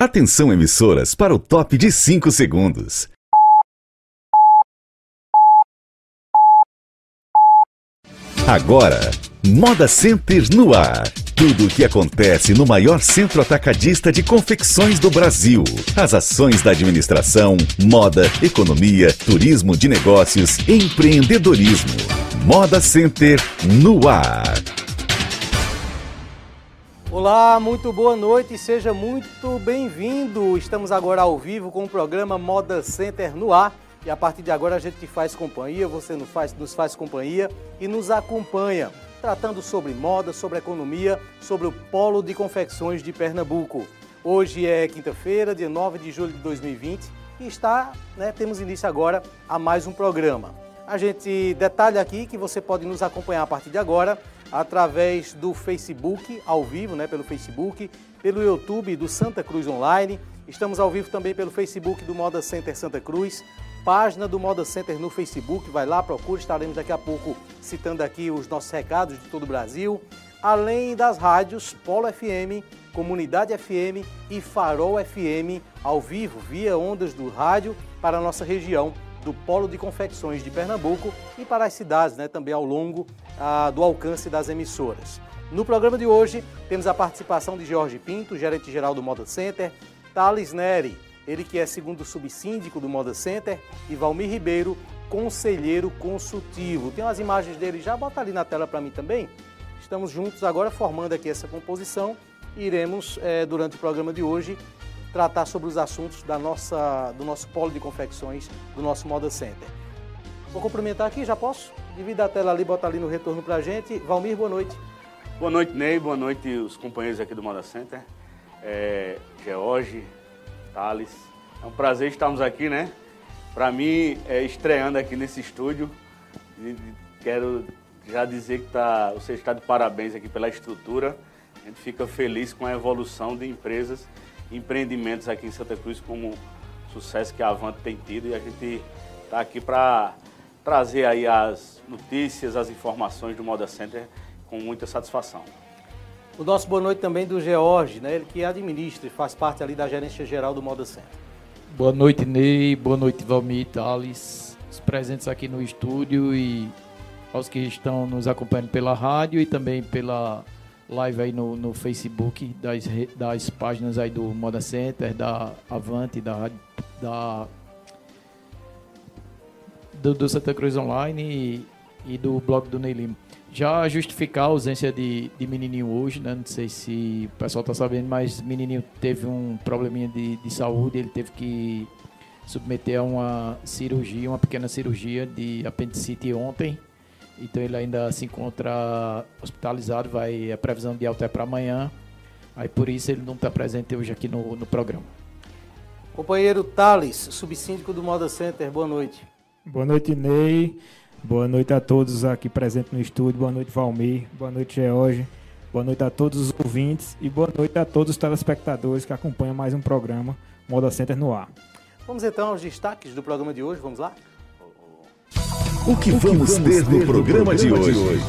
Atenção emissoras para o top de 5 segundos. Agora, Moda Center no ar. Tudo o que acontece no maior centro atacadista de confecções do Brasil. As ações da administração, moda, economia, turismo de negócios, empreendedorismo. Moda Center no ar. Olá, muito boa noite e seja muito bem-vindo. Estamos agora ao vivo com o programa Moda Center no ar. E a partir de agora a gente te faz companhia, você nos faz, nos faz companhia e nos acompanha, tratando sobre moda, sobre economia, sobre o polo de confecções de Pernambuco. Hoje é quinta-feira, dia 9 de julho de 2020 e está, né, temos início agora a mais um programa. A gente detalha aqui que você pode nos acompanhar a partir de agora através do Facebook, ao vivo, né, pelo Facebook, pelo YouTube do Santa Cruz Online. Estamos ao vivo também pelo Facebook do Moda Center Santa Cruz, página do Moda Center no Facebook, vai lá, procura, estaremos daqui a pouco citando aqui os nossos recados de todo o Brasil, além das rádios Polo FM, Comunidade FM e Farol FM ao vivo, via ondas do rádio para a nossa região do Polo de Confecções de Pernambuco e para as cidades né, também ao longo ah, do alcance das emissoras. No programa de hoje, temos a participação de Jorge Pinto, gerente-geral do Moda Center, Thales Neri, ele que é segundo subsíndico do Moda Center, e Valmir Ribeiro, conselheiro consultivo. Tem umas imagens dele já, bota ali na tela para mim também. Estamos juntos agora formando aqui essa composição e iremos, é, durante o programa de hoje, tratar sobre os assuntos da nossa, do nosso polo de confecções, do nosso Moda Center. Vou cumprimentar aqui, já posso? Divida a tela ali, bota ali no retorno pra gente. Valmir, boa noite. Boa noite, Ney. Boa noite, os companheiros aqui do Moda Center. É, George, Thales. É um prazer estarmos aqui, né? Para mim, é, estreando aqui nesse estúdio. Quero já dizer que tá, você está de parabéns aqui pela estrutura. A gente fica feliz com a evolução de empresas empreendimentos aqui em Santa Cruz, como o sucesso que a Avante tem tido. E a gente está aqui para trazer aí as notícias, as informações do Moda Center com muita satisfação. O nosso boa noite também do George, né? ele que administra e faz parte ali da gerência geral do Moda Center. Boa noite, Ney. Boa noite, Valmir Thales. Os presentes aqui no estúdio e aos que estão nos acompanhando pela rádio e também pela live aí no, no Facebook das, das páginas aí do Moda Center, da Avante, da, da do, do Santa Cruz Online e, e, do blog do Ney Lima. Já justificar a ausência de, de menininho hoje, né? Não sei se o pessoal está sabendo, mas menininho teve um probleminha de, de saúde, ele teve que submeter a uma cirurgia, uma pequena cirurgia de apendicite ontem então ele ainda se encontra hospitalizado, vai a previsão de alta é para amanhã. Aí por isso ele não está presente hoje aqui no, no programa. Companheiro Thales, subsíndico do Moda Center, boa noite. Boa noite, Ney. Boa noite a todos aqui presentes no estúdio. Boa noite, Valmir. Boa noite, George. Boa noite a todos os ouvintes e boa noite a todos os telespectadores que acompanham mais um programa Moda Center no ar. Vamos então aos destaques do programa de hoje, vamos lá? O que, o que vamos, vamos ter no programa, programa de, hoje? de hoje?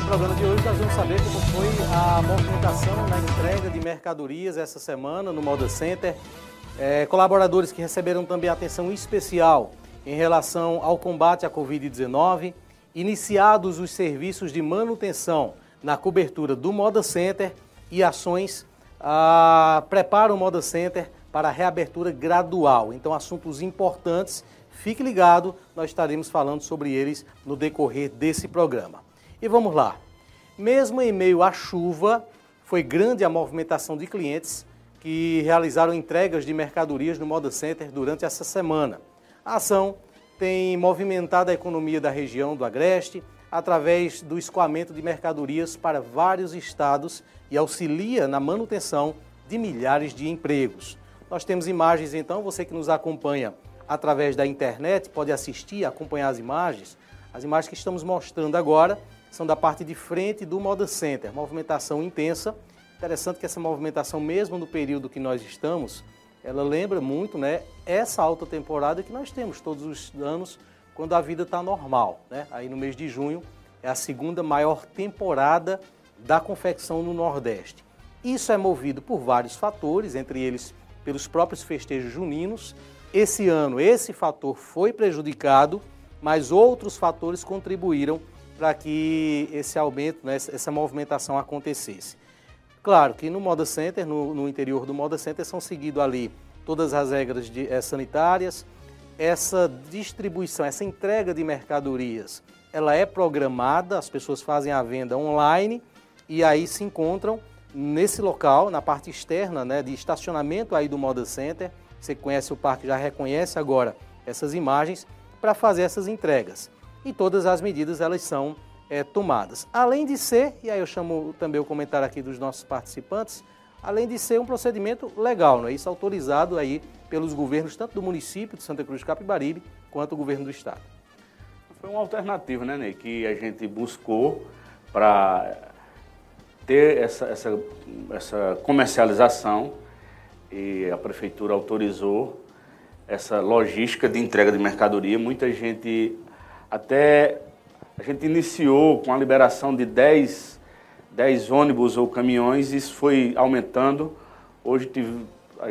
No programa de hoje nós vamos saber como foi a movimentação na entrega de mercadorias essa semana no Moda Center. É, colaboradores que receberam também atenção especial em relação ao combate à Covid-19, iniciados os serviços de manutenção na cobertura do Moda Center e ações ah, prepara o Moda Center para a reabertura gradual. Então, assuntos importantes, fique ligado, nós estaremos falando sobre eles no decorrer desse programa. E vamos lá. Mesmo em meio à chuva, foi grande a movimentação de clientes que realizaram entregas de mercadorias no Moda Center durante essa semana. A ação tem movimentado a economia da região do Agreste, através do escoamento de mercadorias para vários estados e auxilia na manutenção de milhares de empregos. Nós temos imagens, então, você que nos acompanha através da internet pode assistir, acompanhar as imagens. As imagens que estamos mostrando agora são da parte de frente do Moda Center, movimentação intensa. Interessante que essa movimentação, mesmo no período que nós estamos, ela lembra muito né, essa alta temporada que nós temos todos os anos quando a vida está normal. Né? Aí no mês de junho é a segunda maior temporada da confecção no Nordeste. Isso é movido por vários fatores, entre eles pelos próprios festejos juninos. Esse ano, esse fator foi prejudicado, mas outros fatores contribuíram para que esse aumento, né, essa movimentação acontecesse. Claro que no Moda Center, no, no interior do Moda Center, são seguidas ali todas as regras de, é, sanitárias, essa distribuição, essa entrega de mercadorias, ela é programada, as pessoas fazem a venda online e aí se encontram nesse local, na parte externa né, de estacionamento aí do Moda Center. Você conhece o parque, já reconhece agora essas imagens para fazer essas entregas. E todas as medidas elas são é, tomadas. Além de ser, e aí eu chamo também o comentário aqui dos nossos participantes, além de ser um procedimento legal, não é isso autorizado aí pelos governos tanto do município de Santa Cruz de Capibaribe quanto o governo do estado. Foi uma alternativa, né, Ney, que a gente buscou para ter essa, essa, essa comercialização e a prefeitura autorizou essa logística de entrega de mercadoria. Muita gente, até a gente iniciou com a liberação de 10, 10 ônibus ou caminhões, isso foi aumentando. Hoje tive,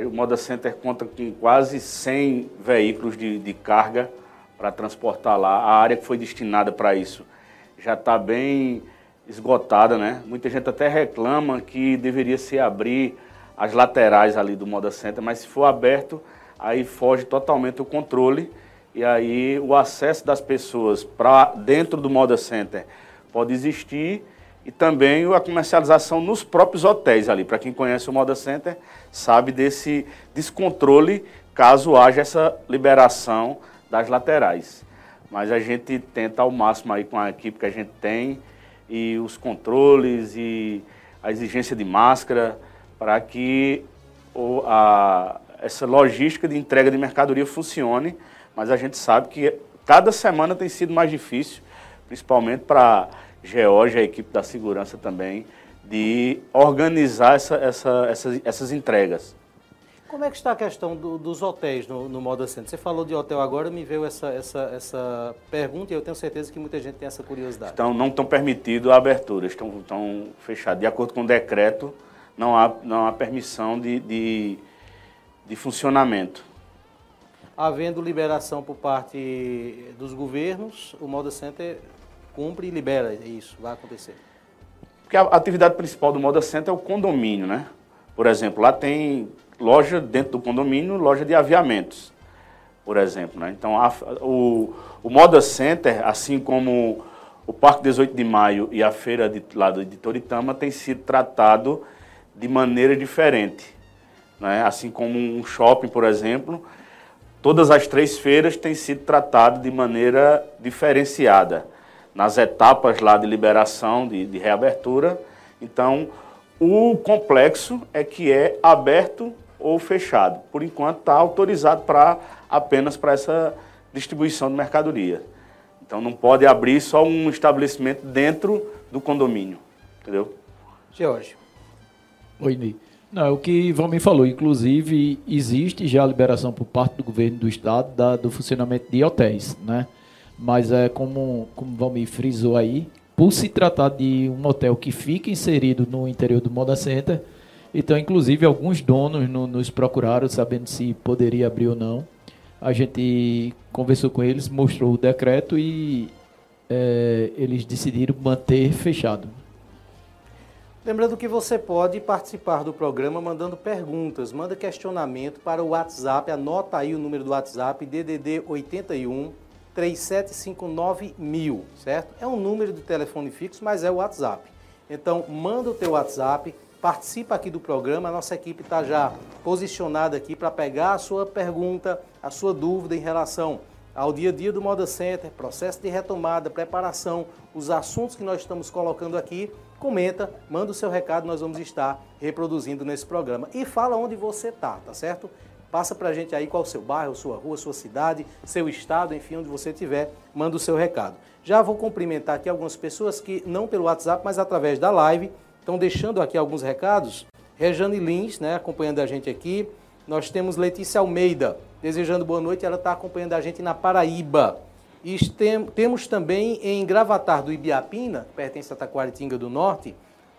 o Moda Center conta com quase 100 veículos de, de carga para transportar lá. A área que foi destinada para isso já está bem esgotada, né? Muita gente até reclama que deveria se abrir as laterais ali do Moda Center, mas se for aberto, aí foge totalmente o controle e aí o acesso das pessoas para dentro do Moda Center pode existir e também a comercialização nos próprios hotéis ali. Para quem conhece o Moda Center, sabe desse descontrole caso haja essa liberação das laterais. Mas a gente tenta ao máximo aí com a equipe que a gente tem e os controles e a exigência de máscara para que a, essa logística de entrega de mercadoria funcione, mas a gente sabe que cada semana tem sido mais difícil, principalmente para Georgia, a equipe da segurança também, de organizar essa, essa, essas, essas entregas. Como é que está a questão do, dos hotéis no, no Moda Center? Você falou de hotel agora, me veio essa, essa, essa pergunta e eu tenho certeza que muita gente tem essa curiosidade. Então, não estão permitido a abertura, estão, estão fechados. De acordo com o decreto, não há, não há permissão de, de, de funcionamento. Havendo liberação por parte dos governos, o Moda Center cumpre e libera isso, vai acontecer. Porque a atividade principal do Moda Center é o condomínio, né? Por exemplo, lá tem loja dentro do condomínio, loja de aviamentos, por exemplo. Né? Então, a, o, o Moda Center, assim como o Parque 18 de Maio e a feira de, lá de Toritama, tem sido tratado de maneira diferente. Né? Assim como um shopping, por exemplo, todas as três feiras têm sido tratadas de maneira diferenciada. Nas etapas lá de liberação, de, de reabertura. Então, o complexo é que é aberto ou fechado. Por enquanto está autorizado para apenas para essa distribuição de mercadoria. Então não pode abrir só um estabelecimento dentro do condomínio, entendeu? George. Oi, Ney. Não, é o que Valmir falou. Inclusive, existe já a liberação por parte do governo do estado da, do funcionamento de hotéis, né? Mas é como, como Valmir frisou aí, por se tratar de um hotel que fica inserido no interior do Moda Center, então, inclusive, alguns donos no, nos procuraram sabendo se poderia abrir ou não. A gente conversou com eles, mostrou o decreto e é, eles decidiram manter fechado. Lembrando que você pode participar do programa mandando perguntas, manda questionamento para o WhatsApp, anota aí o número do WhatsApp, DDD 81 3759 mil, certo? É um número de telefone fixo, mas é o WhatsApp. Então, manda o teu WhatsApp, participa aqui do programa. A nossa equipe está já posicionada aqui para pegar a sua pergunta, a sua dúvida em relação ao dia a dia do Moda Center, processo de retomada, preparação, os assuntos que nós estamos colocando aqui. Comenta, manda o seu recado, nós vamos estar reproduzindo nesse programa. E fala onde você está, tá certo? Passa para a gente aí qual o seu bairro, sua rua, sua cidade, seu estado, enfim, onde você estiver, manda o seu recado. Já vou cumprimentar aqui algumas pessoas que, não pelo WhatsApp, mas através da live, Estão deixando aqui alguns recados. Rejane Lins, né, acompanhando a gente aqui. Nós temos Letícia Almeida, desejando boa noite. Ela está acompanhando a gente na Paraíba. E tem, temos também em Gravatar do Ibiapina, pertence a Taquaritinga do Norte,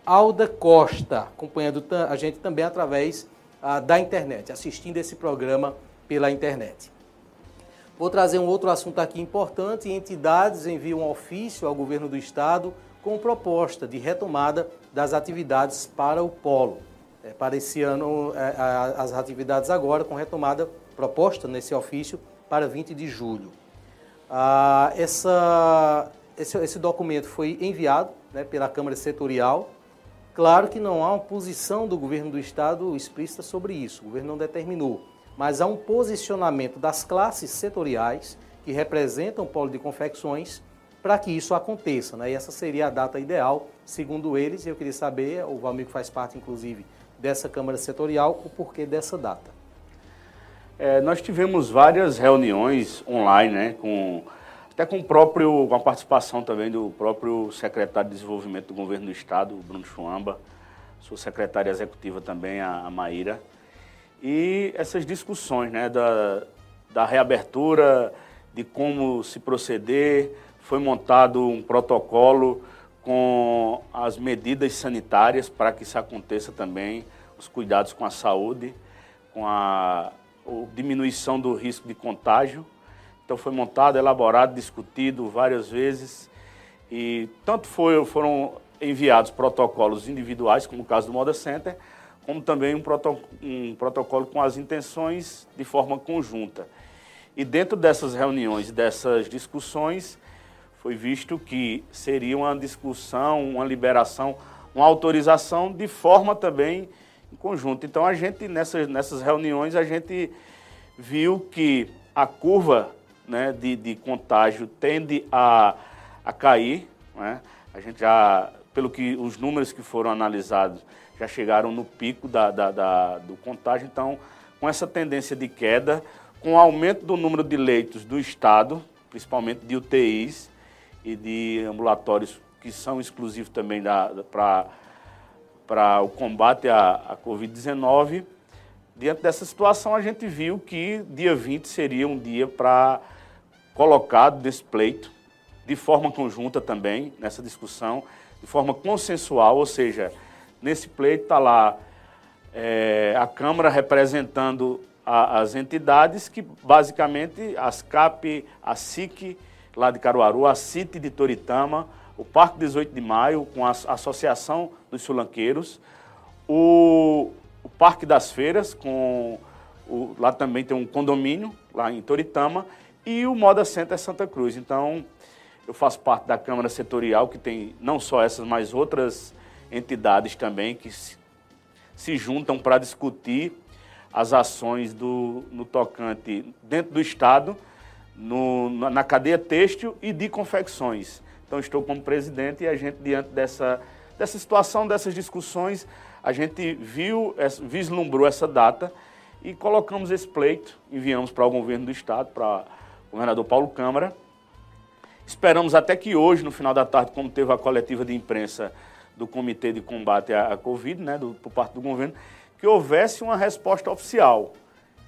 Alda Costa, acompanhando a gente também através ah, da internet, assistindo esse programa pela internet. Vou trazer um outro assunto aqui importante. Entidades enviam um ofício ao governo do estado com proposta de retomada das atividades para o polo. É, para esse ano, é, as atividades agora com retomada proposta nesse ofício para 20 de julho. Ah, essa, esse, esse, documento foi enviado né, pela Câmara Setorial. Claro que não há uma posição do governo do estado explícita sobre isso, o governo não determinou mas há um posicionamento das classes setoriais que representam o polo de confecções para que isso aconteça. Né? E essa seria a data ideal, segundo eles, e eu queria saber, o Valmir faz parte, inclusive, dessa Câmara Setorial, o porquê dessa data. É, nós tivemos várias reuniões online, né, com, até com, o próprio, com a participação também do próprio secretário de Desenvolvimento do Governo do Estado, Bruno Chuamba, sua secretária executiva também, a, a Maíra, e essas discussões né, da, da reabertura, de como se proceder. Foi montado um protocolo com as medidas sanitárias para que isso aconteça também, os cuidados com a saúde, com a, a diminuição do risco de contágio. Então foi montado, elaborado, discutido várias vezes e tanto foi, foram enviados protocolos individuais, como o caso do Moda Center, como também um, proto, um protocolo com as intenções de forma conjunta. E dentro dessas reuniões, dessas discussões, foi visto que seria uma discussão, uma liberação, uma autorização de forma também em conjunto. Então a gente nessas, nessas reuniões a gente viu que a curva né, de, de contágio tende a, a cair. Né? A gente já, pelo que os números que foram analisados, já chegaram no pico da, da, da, do contágio. Então, com essa tendência de queda, com o aumento do número de leitos do Estado, principalmente de UTIs e de ambulatórios que são exclusivos também para o combate à, à Covid-19, diante dessa situação, a gente viu que dia 20 seria um dia para colocado desse pleito, de forma conjunta também, nessa discussão, de forma consensual, ou seja, Nesse pleito está lá é, a Câmara representando a, as entidades que, basicamente, as CAP, a SIC, lá de Caruaru, a CIT de Toritama, o Parque 18 de Maio, com a Associação dos Sulanqueiros, o, o Parque das Feiras, com o, lá também tem um condomínio, lá em Toritama, e o Moda Center Santa Cruz. Então, eu faço parte da Câmara Setorial, que tem não só essas, mas outras entidades também que se, se juntam para discutir as ações do, no tocante dentro do Estado, no, na cadeia têxtil e de confecções. Então, estou como presidente e a gente, diante dessa, dessa situação, dessas discussões, a gente viu, vislumbrou essa data e colocamos esse pleito, enviamos para o governo do Estado, para o governador Paulo Câmara. Esperamos até que hoje, no final da tarde, como teve a coletiva de imprensa do Comitê de Combate à, Covid, né, do, por parte do governo, que houvesse uma resposta oficial.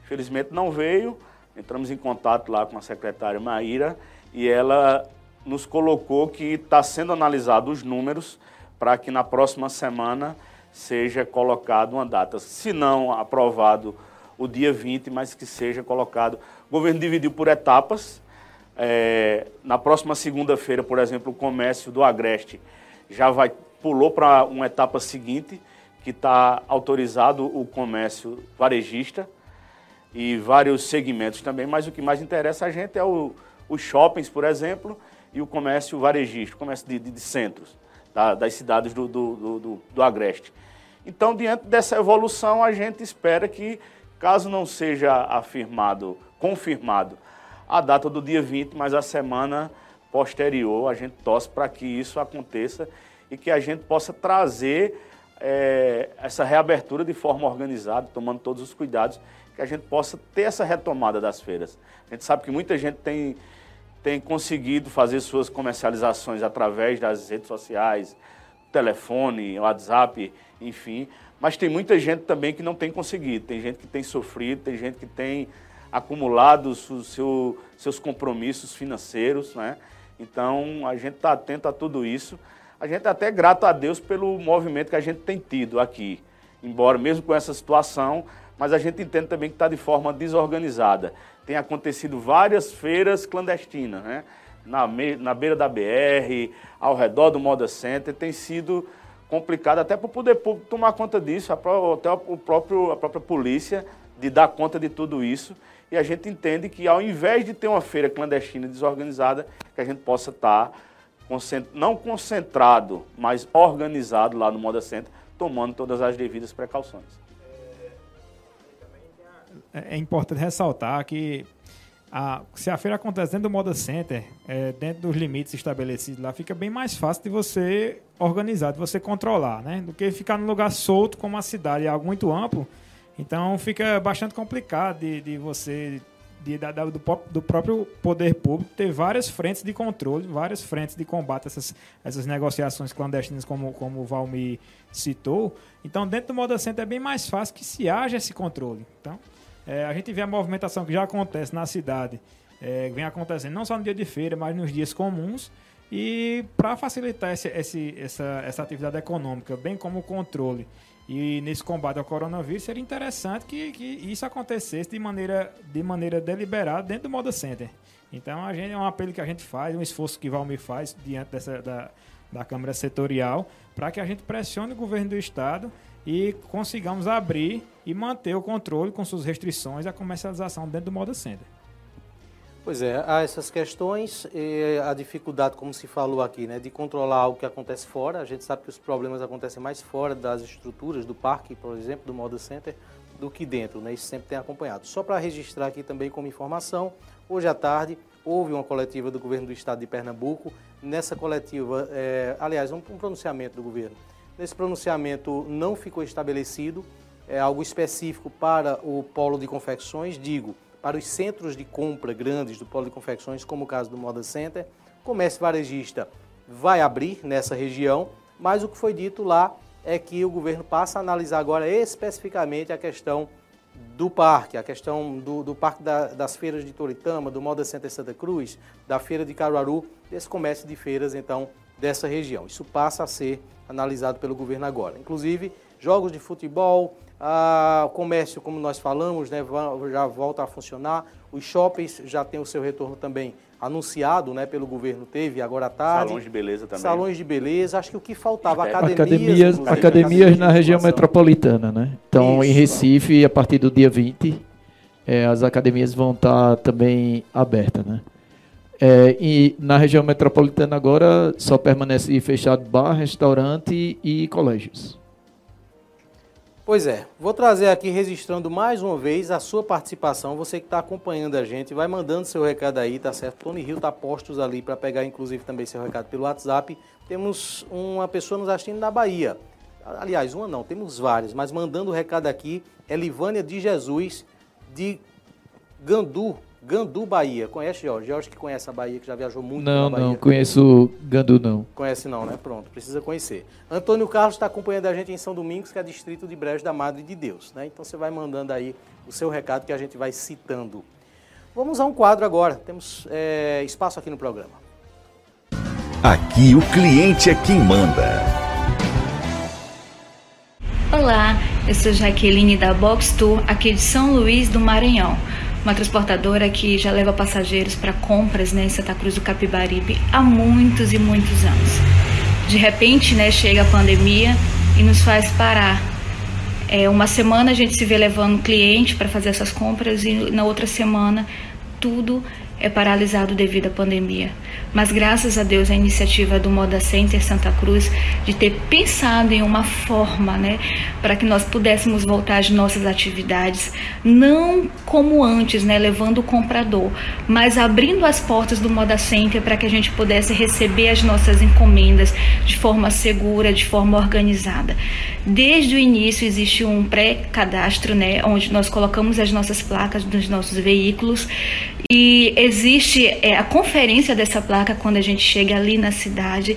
Infelizmente não veio, entramos em contato lá com a secretária Maíra e ela nos colocou que está sendo analisado os números para que na próxima semana seja colocado uma data, se não aprovado o dia 20, mas que seja colocado. O governo dividiu por etapas. É, na próxima segunda-feira, por exemplo, o comércio do Agreste já vai pulou para uma etapa seguinte, que está autorizado o comércio varejista e vários segmentos também, mas o que mais interessa a gente é o, os shoppings, por exemplo, e o comércio varejista, o comércio de, de, de centros, da, das cidades do, do, do, do Agreste. Então, diante dessa evolução, a gente espera que, caso não seja afirmado, confirmado, a data do dia 20, mas a semana posterior, a gente torce para que isso aconteça e que a gente possa trazer é, essa reabertura de forma organizada, tomando todos os cuidados, que a gente possa ter essa retomada das feiras. A gente sabe que muita gente tem, tem conseguido fazer suas comercializações através das redes sociais, telefone, WhatsApp, enfim, mas tem muita gente também que não tem conseguido, tem gente que tem sofrido, tem gente que tem acumulados os seu, seus compromissos financeiros, né? Então, a gente está atento a tudo isso. A gente é até grato a Deus pelo movimento que a gente tem tido aqui. Embora, mesmo com essa situação, mas a gente entende também que está de forma desorganizada. Tem acontecido várias feiras clandestinas, né? Na, na beira da BR, ao redor do Moda Center, tem sido complicado até para o poder público tomar conta disso, até o próprio, a própria polícia de dar conta de tudo isso. E a gente entende que ao invés de ter uma feira clandestina desorganizada, que a gente possa estar tá não concentrado, mas organizado lá no Moda Center, tomando todas as devidas precauções. É, importante ressaltar que a, se a feira acontece dentro do Moda Center, é, dentro dos limites estabelecidos lá, fica bem mais fácil de você organizar, de você controlar, né? Do que ficar num lugar solto, como a cidade é algo muito amplo. Então fica bastante complicado de, de você de, da, do, do, próprio poder público ter várias frentes de controle, várias frentes de combate a essas, essas negociações clandestinas, como, como o Valmir citou. Então, dentro do Moda Center é bem mais fácil que se haja esse controle. Então, é, a gente vê a movimentação que já acontece na cidade, é, vem acontecendo não só no dia de feira, mas nos dias comuns. E para facilitar esse, esse, essa, essa atividade econômica, bem como o controle e nesse combate ao coronavírus, seria interessante que, que isso acontecesse de maneira, de maneira deliberada dentro do Moda Center. Então, a gente, é um apelo que a gente faz, um esforço que Valmir faz diante dessa, da, da Câmara Setorial, para que a gente pressione o governo do Estado e consigamos abrir e manter o controle com suas restrições a comercialização dentro do Moda Center. Pois é, há essas questões, a dificuldade, como se falou aqui, né, de controlar o que acontece fora. A gente sabe que os problemas acontecem mais fora das estruturas do parque, por exemplo, do Moda Center, do que dentro, né? Isso sempre tem acompanhado. Só para registrar aqui também como informação, hoje à tarde houve uma coletiva do governo do estado de Pernambuco. Nessa coletiva, é, aliás, um pronunciamento do governo. Nesse pronunciamento não ficou estabelecido é, algo específico para o polo de confecções, digo, para os centros de compra grandes do polo de confecções, como o caso do Moda Center. O comércio varejista vai abrir nessa região, mas o que foi dito lá é que o governo passa a analisar agora especificamente a questão do parque, a questão do, do parque da, das feiras de Toritama, do Moda Center Santa Cruz, da feira de Caruaru, desse comércio de feiras, então, dessa região. Isso passa a ser analisado pelo governo agora. Inclusive, jogos de futebol, ah, o comércio, como nós falamos, né, já volta a funcionar. Os shoppings já têm o seu retorno também anunciado né, pelo governo, teve agora à tarde. Salões de beleza também. Salões de beleza. Acho que o que faltava, academias... Academias, academias na região metropolitana, né? Então, Isso. em Recife, a partir do dia 20, é, as academias vão estar também abertas, né? É, e na região metropolitana agora só permanece fechado bar, restaurante e colégios. Pois é, vou trazer aqui registrando mais uma vez a sua participação. Você que está acompanhando a gente, vai mandando seu recado aí, tá certo? Tony Rio está postos ali para pegar, inclusive, também seu recado pelo WhatsApp. Temos uma pessoa nos assistindo na Bahia. Aliás, uma não, temos várias, mas mandando o recado aqui é Livânia de Jesus, de Gandu, Gandu, Bahia. Conhece, Jorge? Jorge que conhece a Bahia, que já viajou muito não, Bahia. Não, conheço Gandu não. Conhece não, né? Pronto, precisa conhecer. Antônio Carlos está acompanhando a gente em São Domingos, que é distrito de Brejo da Madre de Deus, né? Então você vai mandando aí o seu recado que a gente vai citando. Vamos a um quadro agora. Temos é, espaço aqui no programa. Aqui o cliente é quem manda. Olá, eu sou Jaqueline da Box Tour, aqui de São Luís do Maranhão uma transportadora que já leva passageiros para compras né, em Santa Cruz do Capibaribe há muitos e muitos anos. De repente, né, chega a pandemia e nos faz parar. É, uma semana a gente se vê levando cliente para fazer essas compras e na outra semana tudo é paralisado devido à pandemia. Mas graças a Deus a iniciativa do Moda Center Santa Cruz de ter pensado em uma forma, né, para que nós pudéssemos voltar às nossas atividades, não como antes, né, levando o comprador, mas abrindo as portas do Moda Center para que a gente pudesse receber as nossas encomendas de forma segura, de forma organizada. Desde o início existe um pré-cadastro, né, onde nós colocamos as nossas placas dos nossos veículos e existe é, a conferência dessa placa quando a gente chega ali na cidade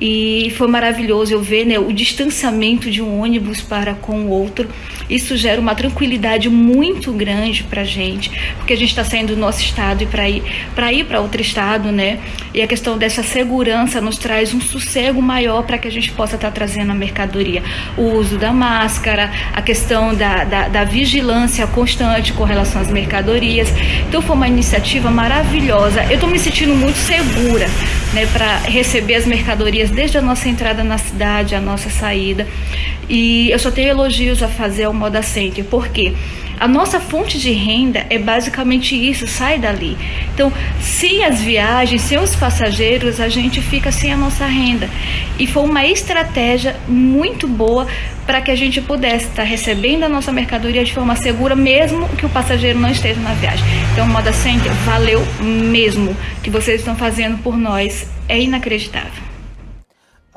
e foi maravilhoso eu ver né, o distanciamento de um ônibus para com o outro. Isso gera uma tranquilidade muito grande para a gente, porque a gente está saindo do nosso estado e para ir para ir para outro estado, né? E a questão dessa segurança nos traz um sossego maior para que a gente possa estar tá trazendo a mercadoria. O uso da máscara, a questão da, da, da vigilância constante com relação às mercadorias. Então foi uma iniciativa maravilhosa. Eu estou me sentindo muito segura né, para receber as mercadorias desde a nossa entrada na cidade, a nossa saída. E eu só tenho elogios a fazer ao Moda Center, porque a nossa fonte de renda é basicamente isso, sai dali. Então, sem as viagens, sem os passageiros, a gente fica sem a nossa renda. E foi uma estratégia muito boa para que a gente pudesse estar recebendo a nossa mercadoria de forma segura, mesmo que o passageiro não esteja na viagem. Então, Moda Center, valeu mesmo o que vocês estão fazendo por nós. É inacreditável.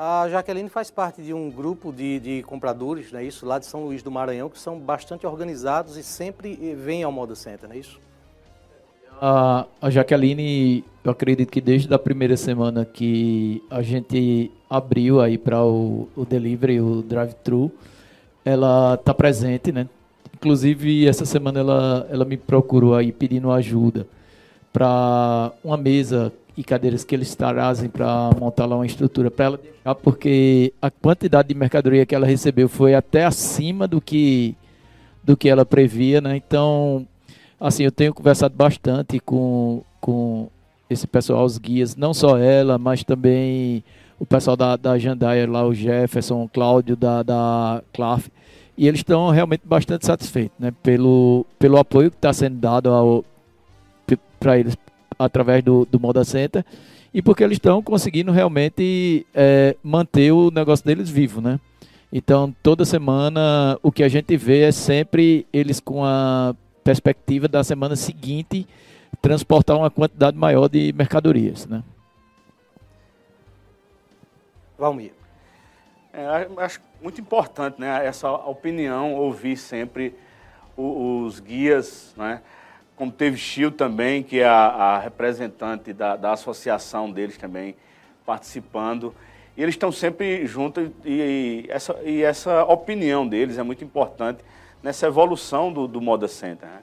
A Jaqueline faz parte de um grupo de, de compradores, né, isso, lá de São Luís do Maranhão, que são bastante organizados e sempre vêm ao Moda Center, não é isso? A, a Jaqueline, eu acredito que desde a primeira semana que a gente abriu aí para o, o delivery, o drive-thru, ela está presente, né? Inclusive, essa semana ela, ela me procurou aí pedindo ajuda para uma mesa e cadeiras que eles trazem para montar lá uma estrutura para ela deixar, porque a quantidade de mercadoria que ela recebeu foi até acima do que do que ela previa, né? Então, assim, eu tenho conversado bastante com, com esse pessoal, os guias, não só ela, mas também o pessoal da, da Jandaia lá, o Jefferson, o Cláudio da, da Claf, e eles estão realmente bastante satisfeitos, né? Pelo, pelo apoio que está sendo dado para eles através do, do Moda Center e porque eles estão conseguindo realmente é, manter o negócio deles vivo, né? Então, toda semana o que a gente vê é sempre eles com a perspectiva da semana seguinte transportar uma quantidade maior de mercadorias, né? Valmir. É, acho muito importante, né, essa opinião, ouvir sempre os, os guias, né? Como teve Chil também, que é a, a representante da, da, associação deles também participando. E eles estão sempre juntos e, e, essa, e essa opinião deles é muito importante nessa evolução do, do Moda Center, né?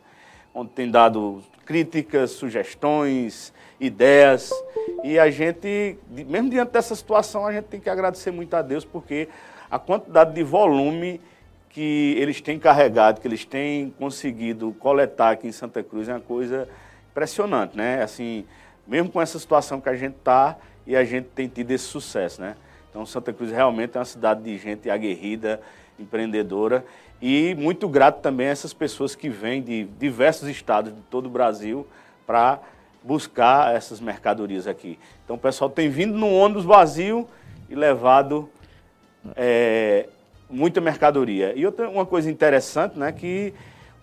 onde tem dado críticas, sugestões, ideias. E a gente, mesmo diante dessa situação, a gente tem que agradecer muito a Deus, porque a quantidade de volume que eles têm carregado, que eles têm conseguido coletar aqui em Santa Cruz é uma coisa impressionante, né? Assim, mesmo com essa situação que a gente está e a gente tem tido esse sucesso, né? Então, Santa Cruz realmente é uma cidade de gente aguerrida, empreendedora e muito grato também a essas pessoas que vêm de diversos estados de todo o Brasil para buscar essas mercadorias aqui. Então, o pessoal tem vindo num ônibus vazio e levado é, muita mercadoria. E outra uma coisa interessante, né, que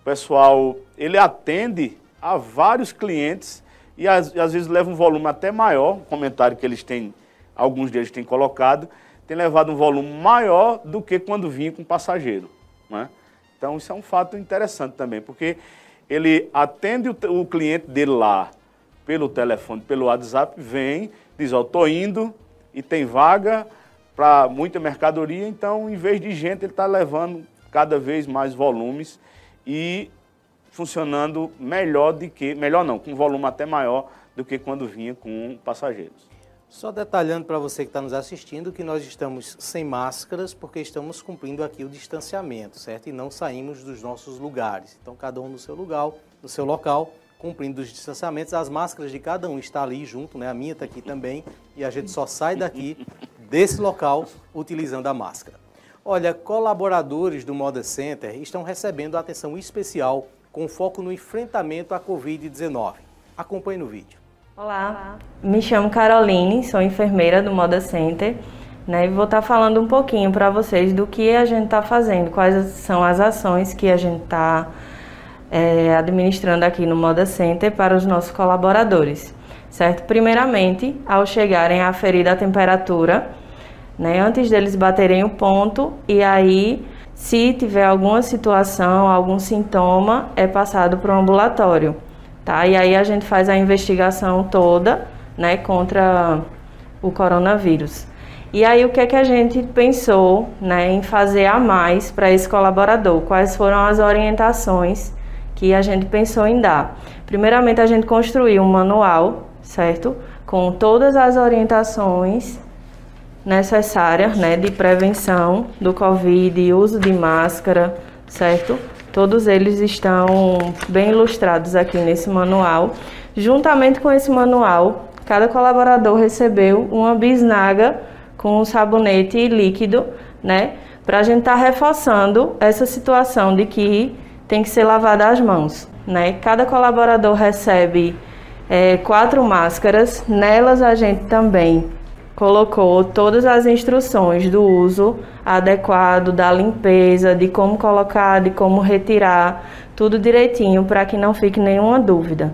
o pessoal ele atende a vários clientes e às, às vezes leva um volume até maior, o comentário que eles têm, alguns deles têm colocado, tem levado um volume maior do que quando vinha com passageiro. Né? Então isso é um fato interessante também, porque ele atende o, o cliente dele lá pelo telefone, pelo WhatsApp, vem, diz, ó, oh, tô indo e tem vaga, para muita mercadoria, então, em vez de gente, ele está levando cada vez mais volumes e funcionando melhor do que, melhor não, com volume até maior do que quando vinha com passageiros. Só detalhando para você que está nos assistindo que nós estamos sem máscaras porque estamos cumprindo aqui o distanciamento, certo? E não saímos dos nossos lugares. Então, cada um no seu lugar, no seu local, cumprindo os distanciamentos. As máscaras de cada um está ali junto, né? A minha está aqui também. E a gente só sai daqui desse local utilizando a máscara. Olha, colaboradores do Moda Center estão recebendo atenção especial com foco no enfrentamento à Covid-19. Acompanhe no vídeo. Olá, me chamo Caroline, sou enfermeira do Moda Center né, e vou estar falando um pouquinho para vocês do que a gente está fazendo, quais são as ações que a gente está é, administrando aqui no Moda Center para os nossos colaboradores certo? Primeiramente, ao chegarem a aferir a temperatura, né, antes deles baterem o ponto, e aí, se tiver alguma situação, algum sintoma, é passado para o ambulatório, tá? E aí a gente faz a investigação toda, né, contra o coronavírus. E aí o que é que a gente pensou, né, em fazer a mais para esse colaborador? Quais foram as orientações que a gente pensou em dar? Primeiramente a gente construiu um manual, certo? Com todas as orientações necessárias, né, de prevenção do Covid, uso de máscara, certo? Todos eles estão bem ilustrados aqui nesse manual. Juntamente com esse manual, cada colaborador recebeu uma bisnaga com um sabonete líquido, né? Para a gente estar tá reforçando essa situação de que tem que ser lavada as mãos, né? Cada colaborador recebe é, quatro máscaras, nelas a gente também colocou todas as instruções do uso adequado, da limpeza, de como colocar, de como retirar, tudo direitinho para que não fique nenhuma dúvida.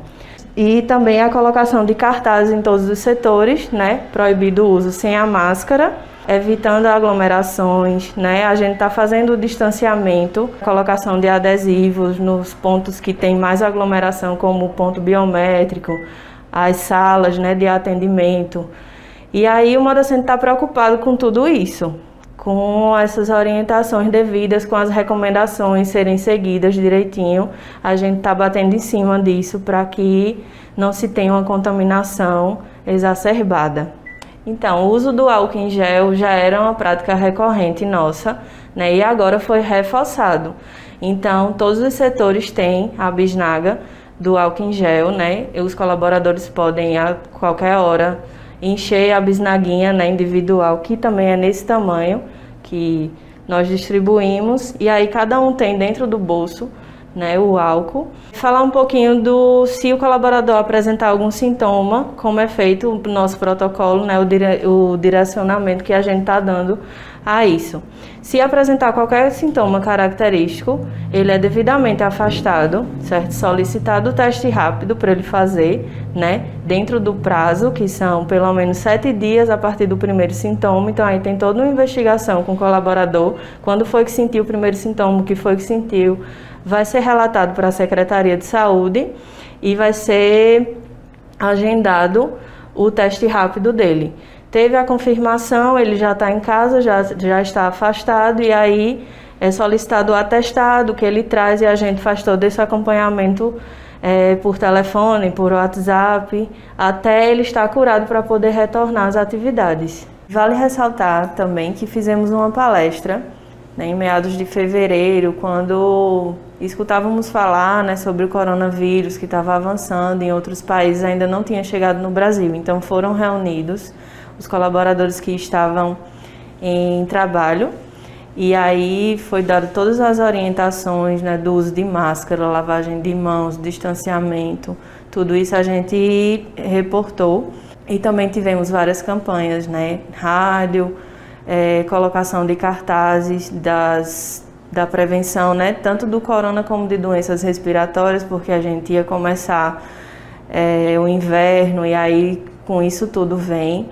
E também a colocação de cartazes em todos os setores, né? Proibido o uso sem a máscara, evitando aglomerações, né? A gente está fazendo o distanciamento, colocação de adesivos nos pontos que tem mais aglomeração, como o ponto biométrico, as salas, né, de atendimento. E aí o Modacente está preocupado com tudo isso, com essas orientações devidas, com as recomendações serem seguidas direitinho. A gente está batendo em cima disso para que não se tenha uma contaminação exacerbada. Então, o uso do álcool em gel já era uma prática recorrente nossa, né? E agora foi reforçado. Então, todos os setores têm a bisnaga do álcool em gel, né? E os colaboradores podem a qualquer hora encher a bisnaguinha né, individual, que também é nesse tamanho que nós distribuímos, e aí cada um tem dentro do bolso né, o álcool. Falar um pouquinho do se o colaborador apresentar algum sintoma, como é feito o nosso protocolo, né, o, dire, o direcionamento que a gente está dando a isso. Se apresentar qualquer sintoma característico, ele é devidamente afastado, certo? Solicitado o teste rápido para ele fazer, né? Dentro do prazo, que são pelo menos sete dias a partir do primeiro sintoma. Então aí tem toda uma investigação com o colaborador. Quando foi que sentiu o primeiro sintoma, o que foi que sentiu, vai ser relatado para a Secretaria de Saúde e vai ser agendado o teste rápido dele. Teve a confirmação, ele já está em casa, já, já está afastado, e aí é solicitado o atestado que ele traz e a gente faz todo esse acompanhamento é, por telefone, por WhatsApp, até ele estar curado para poder retornar às atividades. Vale ressaltar também que fizemos uma palestra né, em meados de fevereiro, quando escutávamos falar né, sobre o coronavírus que estava avançando em outros países, ainda não tinha chegado no Brasil. Então foram reunidos os colaboradores que estavam em trabalho. E aí foi dado todas as orientações né, do uso de máscara, lavagem de mãos, distanciamento, tudo isso a gente reportou. E também tivemos várias campanhas, né? Rádio, é, colocação de cartazes das, da prevenção, né? Tanto do corona como de doenças respiratórias, porque a gente ia começar é, o inverno e aí com isso tudo vem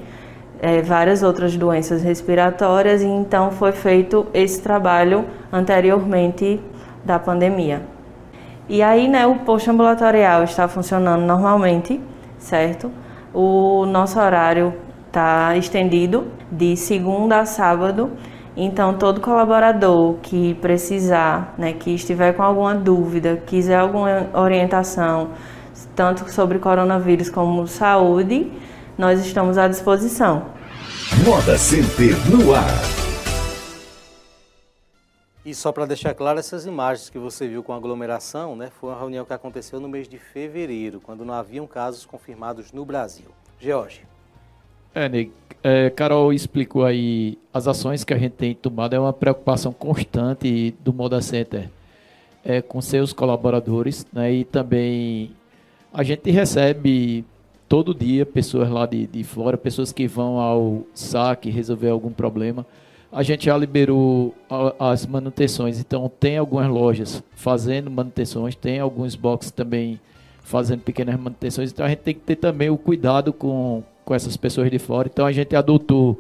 é, várias outras doenças respiratórias e então foi feito esse trabalho anteriormente da pandemia. E aí, né, o posto ambulatorial está funcionando normalmente, certo? O nosso horário está estendido de segunda a sábado, então todo colaborador que precisar, né, que estiver com alguma dúvida, quiser alguma orientação, tanto sobre coronavírus como saúde, nós estamos à disposição. Moda Center no ar. E só para deixar claro, essas imagens que você viu com aglomeração, né, foi uma reunião que aconteceu no mês de fevereiro, quando não haviam casos confirmados no Brasil. George. É, Ney, é, Carol explicou aí as ações que a gente tem tomado, é uma preocupação constante do Moda Center é, com seus colaboradores, né, e também a gente recebe todo dia pessoas lá de, de fora, pessoas que vão ao saque resolver algum problema. A gente já liberou as manutenções, então tem algumas lojas fazendo manutenções, tem alguns boxes também fazendo pequenas manutenções, então a gente tem que ter também o cuidado com, com essas pessoas de fora. Então a gente adotou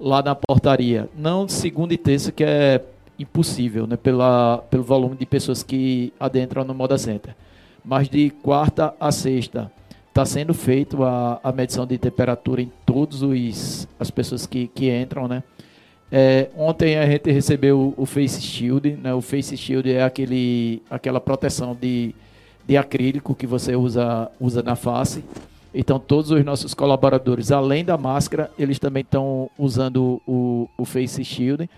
lá na portaria, não segunda e terça, que é impossível, né, pela, pelo volume de pessoas que adentram no Moda Center mas de quarta a sexta está sendo feito a, a medição de temperatura em todos os as pessoas que, que entram, né? É, ontem a gente recebeu o, o Face Shield, né? O Face Shield é aquele, aquela proteção de, de acrílico que você usa, usa na face. Então todos os nossos colaboradores, além da máscara, eles também estão usando o, o Face Shield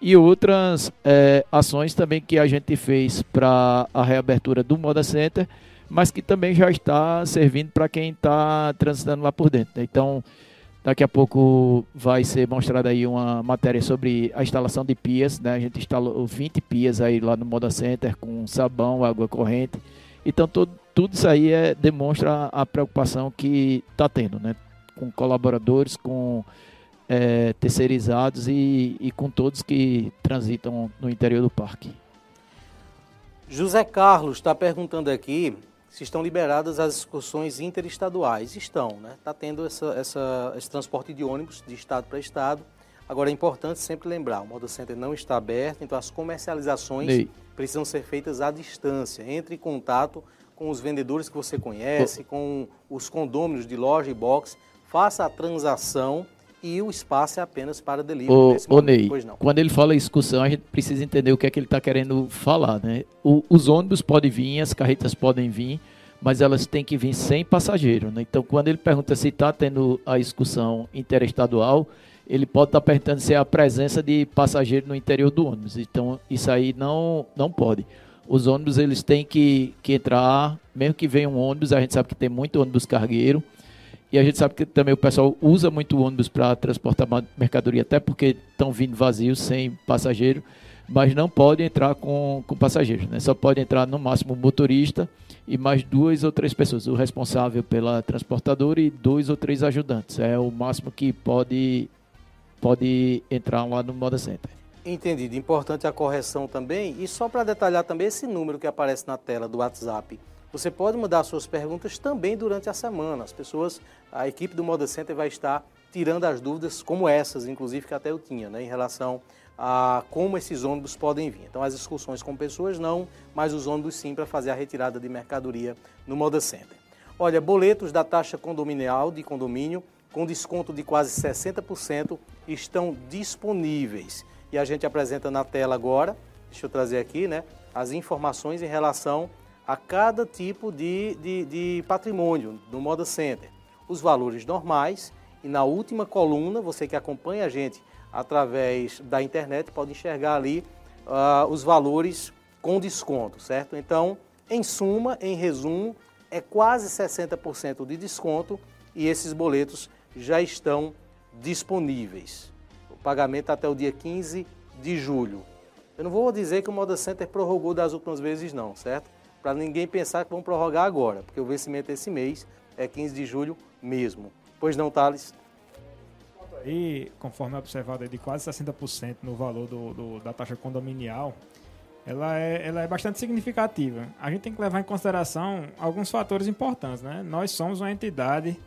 e outras é, ações também que a gente fez para a reabertura do Moda Center mas que também já está servindo para quem está transitando lá por dentro. Né? Então, daqui a pouco vai ser mostrada aí uma matéria sobre a instalação de pias, né? A gente instalou 20 pias aí lá no Moda Center com sabão, água corrente. Então, tudo isso aí é, demonstra a preocupação que está tendo, né? Com colaboradores, com é, terceirizados e, e com todos que transitam no interior do parque. José Carlos está perguntando aqui se estão liberadas as excursões interestaduais. Estão, né? Está tendo essa, essa, esse transporte de ônibus de estado para estado. Agora é importante sempre lembrar, o Moda Center não está aberto, então as comercializações Ei. precisam ser feitas à distância. Entre em contato com os vendedores que você conhece, com os condôminos de loja e box, faça a transação e o espaço é apenas para delivery. Ô, ô Ney, quando ele fala excursão, a gente precisa entender o que é que ele está querendo falar. Né? O, os ônibus podem vir, as carretas podem vir, mas elas têm que vir sem passageiro. Né? Então, quando ele pergunta se está tendo a excursão interestadual, ele pode estar tá perguntando se é a presença de passageiro no interior do ônibus. Então, isso aí não, não pode. Os ônibus eles têm que, que entrar, mesmo que venha um ônibus, a gente sabe que tem muito ônibus cargueiro, e a gente sabe que também o pessoal usa muito ônibus para transportar mercadoria, até porque estão vindo vazios, sem passageiro, mas não pode entrar com, com passageiros, né? Só pode entrar no máximo o motorista e mais duas ou três pessoas, o responsável pela transportadora e dois ou três ajudantes. É o máximo que pode, pode entrar lá no Moda Center. Entendido. Importante a correção também. E só para detalhar também esse número que aparece na tela do WhatsApp você pode mandar suas perguntas também durante a semana. As pessoas, a equipe do Moda Center vai estar tirando as dúvidas, como essas, inclusive, que até eu tinha, né, em relação a como esses ônibus podem vir. Então, as excursões com pessoas não, mas os ônibus sim para fazer a retirada de mercadoria no Moda Center. Olha, boletos da taxa condominial de condomínio com desconto de quase 60% estão disponíveis. E a gente apresenta na tela agora, deixa eu trazer aqui, né, as informações em relação a cada tipo de, de, de patrimônio no Moda Center. Os valores normais e na última coluna, você que acompanha a gente através da internet pode enxergar ali uh, os valores com desconto, certo? Então, em suma, em resumo, é quase 60% de desconto e esses boletos já estão disponíveis. O pagamento até o dia 15 de julho. Eu não vou dizer que o Moda Center prorrogou das últimas vezes não, certo? para ninguém pensar que vão prorrogar agora, porque o vencimento esse mês é 15 de julho mesmo. Pois não, Thales? E, conforme observado, é de quase 60% no valor do, do, da taxa condominial, ela é, ela é bastante significativa. A gente tem que levar em consideração alguns fatores importantes. Né? Nós somos uma entidade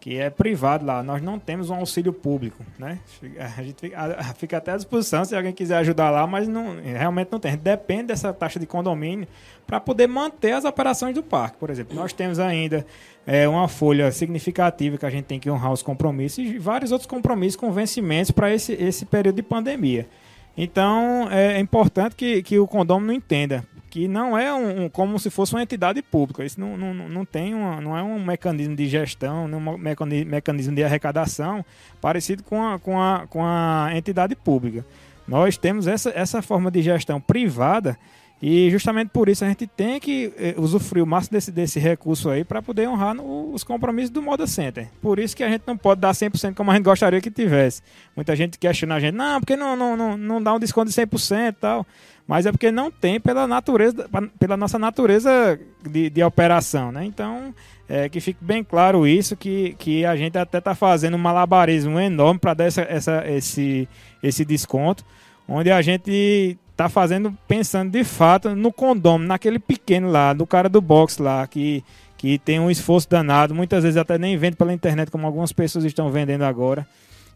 que é privado lá. Nós não temos um auxílio público, né? A gente fica, até à disposição se alguém quiser ajudar lá, mas não, realmente não tem. depende dessa taxa de condomínio para poder manter as operações do parque. Por exemplo, nós temos ainda é, uma folha significativa que a gente tem que honrar os compromissos e vários outros compromissos com vencimentos para esse, esse período de pandemia. Então, é importante que, que o condomínio entenda que não é um, um, como se fosse uma entidade pública. Isso não, não, não tem uma, não é um mecanismo de gestão, não um mecanismo de arrecadação parecido com a, com a, com a entidade pública. Nós temos essa, essa forma de gestão privada e justamente por isso a gente tem que eh, usufruir o máximo desse, desse recurso aí para poder honrar no, os compromissos do Moda Center. Por isso que a gente não pode dar 100% como a gente gostaria que tivesse. Muita gente questiona a gente, não, porque não, não, não, não dá um desconto de 100% e tal. Mas é porque não tem pela natureza, pela nossa natureza de, de operação, né? Então, é, que fique bem claro isso, que, que a gente até está fazendo um malabarismo enorme para dar essa, essa, esse, esse desconto, onde a gente tá fazendo, pensando de fato no condômino, naquele pequeno lá, do cara do box lá, que, que tem um esforço danado, muitas vezes até nem vende pela internet, como algumas pessoas estão vendendo agora.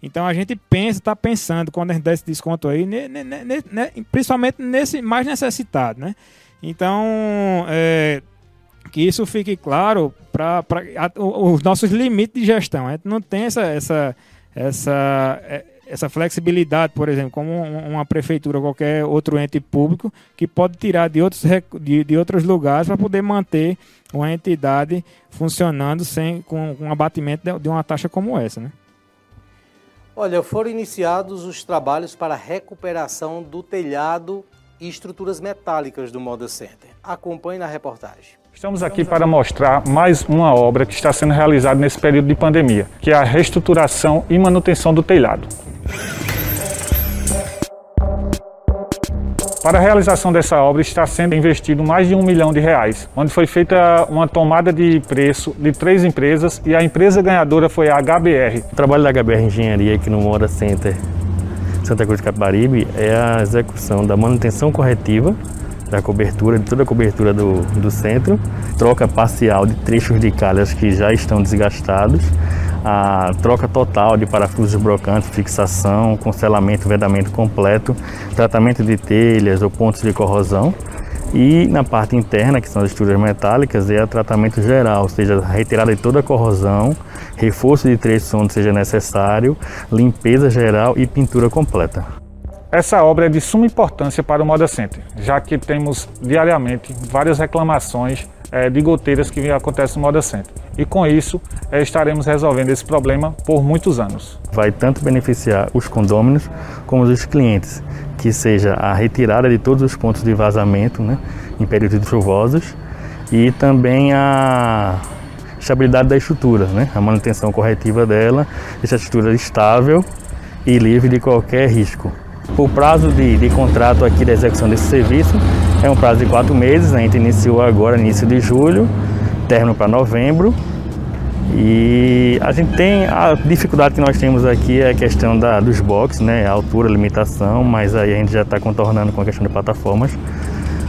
Então a gente pensa, está pensando, quando a gente der esse desconto aí, ne, ne, ne, principalmente nesse mais necessitado, né? Então, é, que isso fique claro para os nossos limites de gestão. A gente não tem essa, essa, essa, é, essa flexibilidade, por exemplo, como uma prefeitura ou qualquer outro ente público, que pode tirar de outros, de, de outros lugares para poder manter uma entidade funcionando sem, com, com um abatimento de, de uma taxa como essa. Né? Olha, foram iniciados os trabalhos para recuperação do telhado e estruturas metálicas do Moda Center. Acompanhe na reportagem. Estamos aqui para mostrar mais uma obra que está sendo realizada nesse período de pandemia, que é a reestruturação e manutenção do telhado. Para a realização dessa obra está sendo investido mais de um milhão de reais, onde foi feita uma tomada de preço de três empresas e a empresa ganhadora foi a HBR. O trabalho da HBR Engenharia aqui no Mora Center Santa Cruz de Capibaribe é a execução da manutenção corretiva da cobertura, de toda a cobertura do, do centro, troca parcial de trechos de calhas que já estão desgastados, a troca total de parafusos brocantes, fixação, cancelamento, vedamento completo, tratamento de telhas ou pontos de corrosão. E na parte interna, que são as estruturas metálicas, é o tratamento geral, ou seja, retirada de toda a corrosão, reforço de trechos onde seja necessário, limpeza geral e pintura completa. Essa obra é de suma importância para o Moda Center, já que temos diariamente várias reclamações é, de goteiras que acontecem no Moda Center. E com isso é, estaremos resolvendo esse problema por muitos anos. Vai tanto beneficiar os condôminos como os clientes, que seja a retirada de todos os pontos de vazamento né, em períodos chuvosos e também a estabilidade da estrutura, né, a manutenção corretiva dela, deixa a estrutura estável e livre de qualquer risco. O prazo de, de, contrato aqui da execução desse serviço é um prazo de quatro meses, a gente iniciou agora, início de julho, término para novembro. E a gente tem, a dificuldade que nós temos aqui é a questão da, dos boxes, né? A altura, limitação, mas aí a gente já está contornando com a questão de plataformas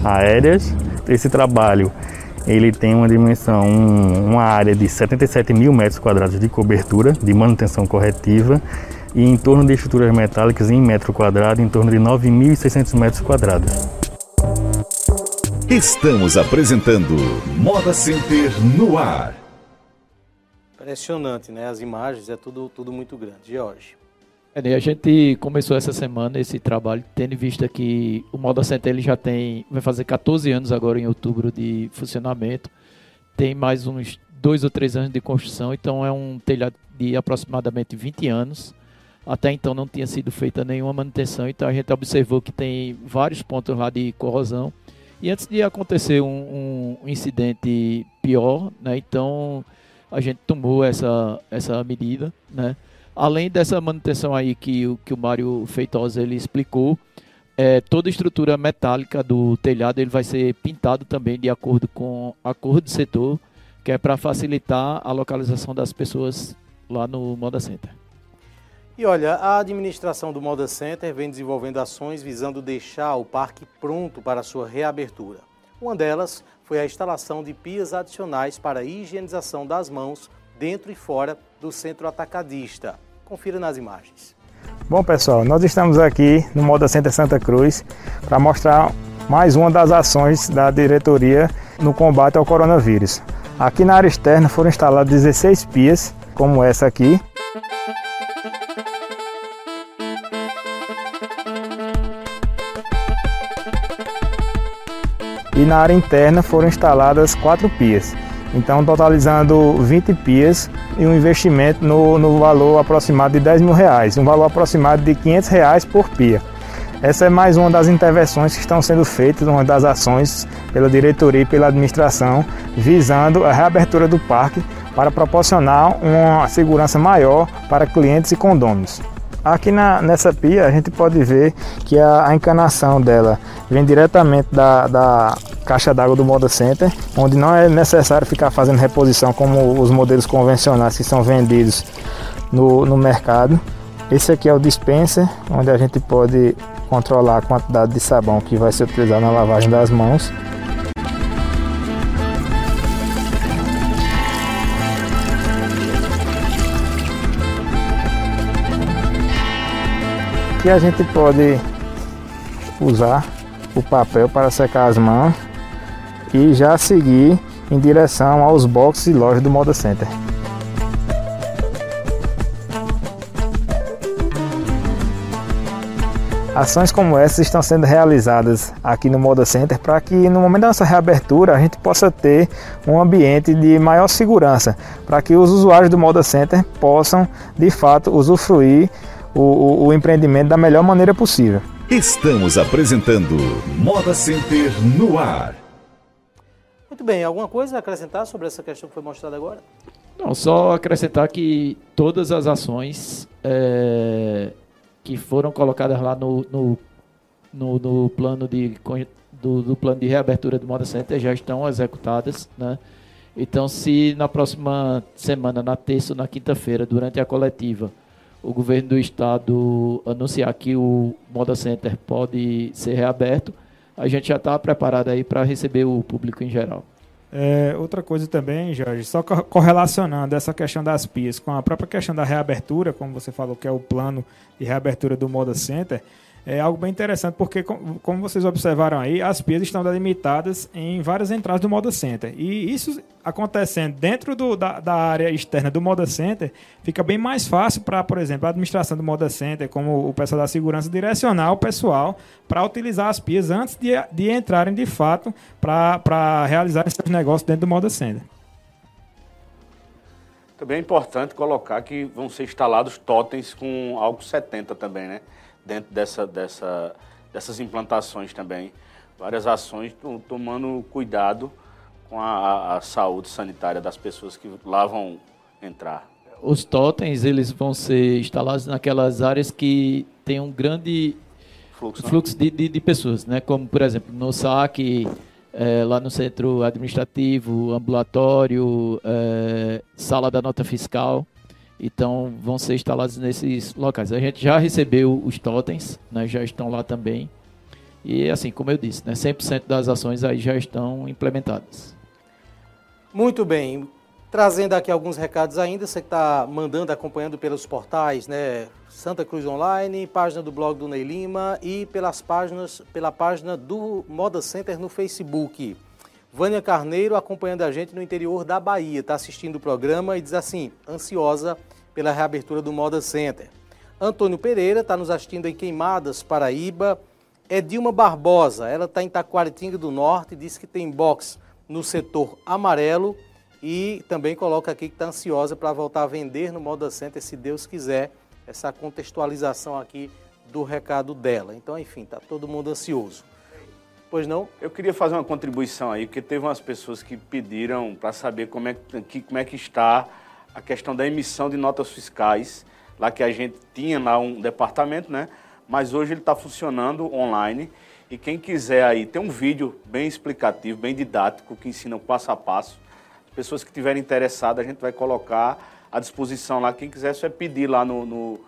aéreas. Esse trabalho ele tem uma dimensão, um, uma área de 77 mil metros quadrados de cobertura, de manutenção corretiva e em torno de estruturas metálicas em metro quadrado, em torno de 9.600 metros quadrados. Estamos apresentando Moda Center no ar. Impressionante, né? As imagens, é tudo, tudo muito grande. Jorge. É, a gente começou essa semana esse trabalho, tendo em vista que o Moda Center ele já tem, vai fazer 14 anos agora em outubro de funcionamento, tem mais uns dois ou três anos de construção, então é um telhado de aproximadamente 20 anos. Até então não tinha sido feita nenhuma manutenção, então a gente observou que tem vários pontos lá de corrosão. E antes de acontecer um, um incidente pior, né, então a gente tomou essa, essa medida. Né? Além dessa manutenção aí que, que o Mário Feitosa ele explicou, é, toda a estrutura metálica do telhado ele vai ser pintado também de acordo com a cor do setor, que é para facilitar a localização das pessoas lá no Moda Center. E olha, a administração do Moda Center vem desenvolvendo ações visando deixar o parque pronto para sua reabertura. Uma delas foi a instalação de pias adicionais para a higienização das mãos dentro e fora do centro atacadista. Confira nas imagens. Bom pessoal, nós estamos aqui no Moda Center Santa Cruz para mostrar mais uma das ações da diretoria no combate ao coronavírus. Aqui na área externa foram instaladas 16 pias, como essa aqui, e na área interna foram instaladas quatro pias. Então, totalizando 20 pias e um investimento no, no valor aproximado de 10 mil reais, um valor aproximado de 500 reais por pia. Essa é mais uma das intervenções que estão sendo feitas, uma das ações pela diretoria e pela administração, visando a reabertura do parque para proporcionar uma segurança maior para clientes e condôminos. Aqui na, nessa pia a gente pode ver que a, a encanação dela vem diretamente da, da caixa d'água do Moda Center, onde não é necessário ficar fazendo reposição como os modelos convencionais que são vendidos no, no mercado. Esse aqui é o dispenser, onde a gente pode controlar a quantidade de sabão que vai ser utilizado na lavagem das mãos. Aqui a gente pode usar o papel para secar as mãos e já seguir em direção aos boxes e lojas do Moda Center. Ações como essas estão sendo realizadas aqui no Moda Center para que no momento da nossa reabertura a gente possa ter um ambiente de maior segurança, para que os usuários do Moda Center possam de fato usufruir o, o, o empreendimento da melhor maneira possível. Estamos apresentando Moda Center no ar. Muito bem, alguma coisa a acrescentar sobre essa questão que foi mostrada agora? Não, só acrescentar que todas as ações é, que foram colocadas lá no, no, no, no plano de do, do, plano de reabertura do Moda Center já estão executadas, né? Então, se na próxima semana, na terça ou na quinta-feira, durante a coletiva, o governo do estado anunciar que o Moda Center pode ser reaberto, a gente já está preparado aí para receber o público em geral. É, outra coisa também, Jorge, só correlacionando essa questão das pias com a própria questão da reabertura, como você falou que é o plano de reabertura do Moda Center, é algo bem interessante, porque, como vocês observaram aí, as pias estão delimitadas em várias entradas do Moda Center. E isso acontecendo dentro do, da, da, área externa do Moda Center, fica bem mais fácil para, por exemplo, a administração do Moda Center, como o pessoal da segurança, direcionar o pessoal para utilizar as pias antes de, de entrarem de fato para realizar esses negócios dentro do Moda Center. Também é importante colocar que vão ser instalados totens com álcool 70 também, né? Dentro dessa, dessa, dessas implantações também. Várias ações tomando cuidado com a, a, saúde sanitária das pessoas que lá vão entrar. Os totens eles vão ser instalados naquelas áreas que tem um grande fluxo, né? fluxo de, de, de, pessoas, né? como por exemplo no SAC, é, lá no centro administrativo, ambulatório, é, sala da nota fiscal. Então vão ser instalados nesses locais. A gente já recebeu os totens, né, já estão lá também. E assim, como eu disse, né, 100% das ações aí já estão implementadas. Muito bem. Trazendo aqui alguns recados ainda, você que está mandando, acompanhando pelos portais, né? Santa Cruz Online, página do blog do Ney Lima e pelas páginas, pela página do Moda Center no Facebook. Vânia Carneiro acompanhando a gente no interior da Bahia, está assistindo o programa e diz assim, ansiosa pela reabertura do Moda Center. Antônio Pereira está nos assistindo em Queimadas, Paraíba. É Dilma Barbosa, ela está em Taquaritinga do Norte, diz que tem box no setor amarelo e também coloca aqui que está ansiosa para voltar a vender no Moda Center, se Deus quiser, essa contextualização aqui do recado dela. Então, enfim, está todo mundo ansioso. Pois não? Eu queria fazer uma contribuição aí, porque teve umas pessoas que pediram para saber como é que, como é que está a questão da emissão de notas fiscais, lá que a gente tinha lá um departamento, né? Mas hoje ele está funcionando online e quem quiser aí, tem um vídeo bem explicativo, bem didático, que ensina o passo a passo. As pessoas que estiverem interessadas, a gente vai colocar à disposição lá. Quem quiser, só é pedir lá no, no,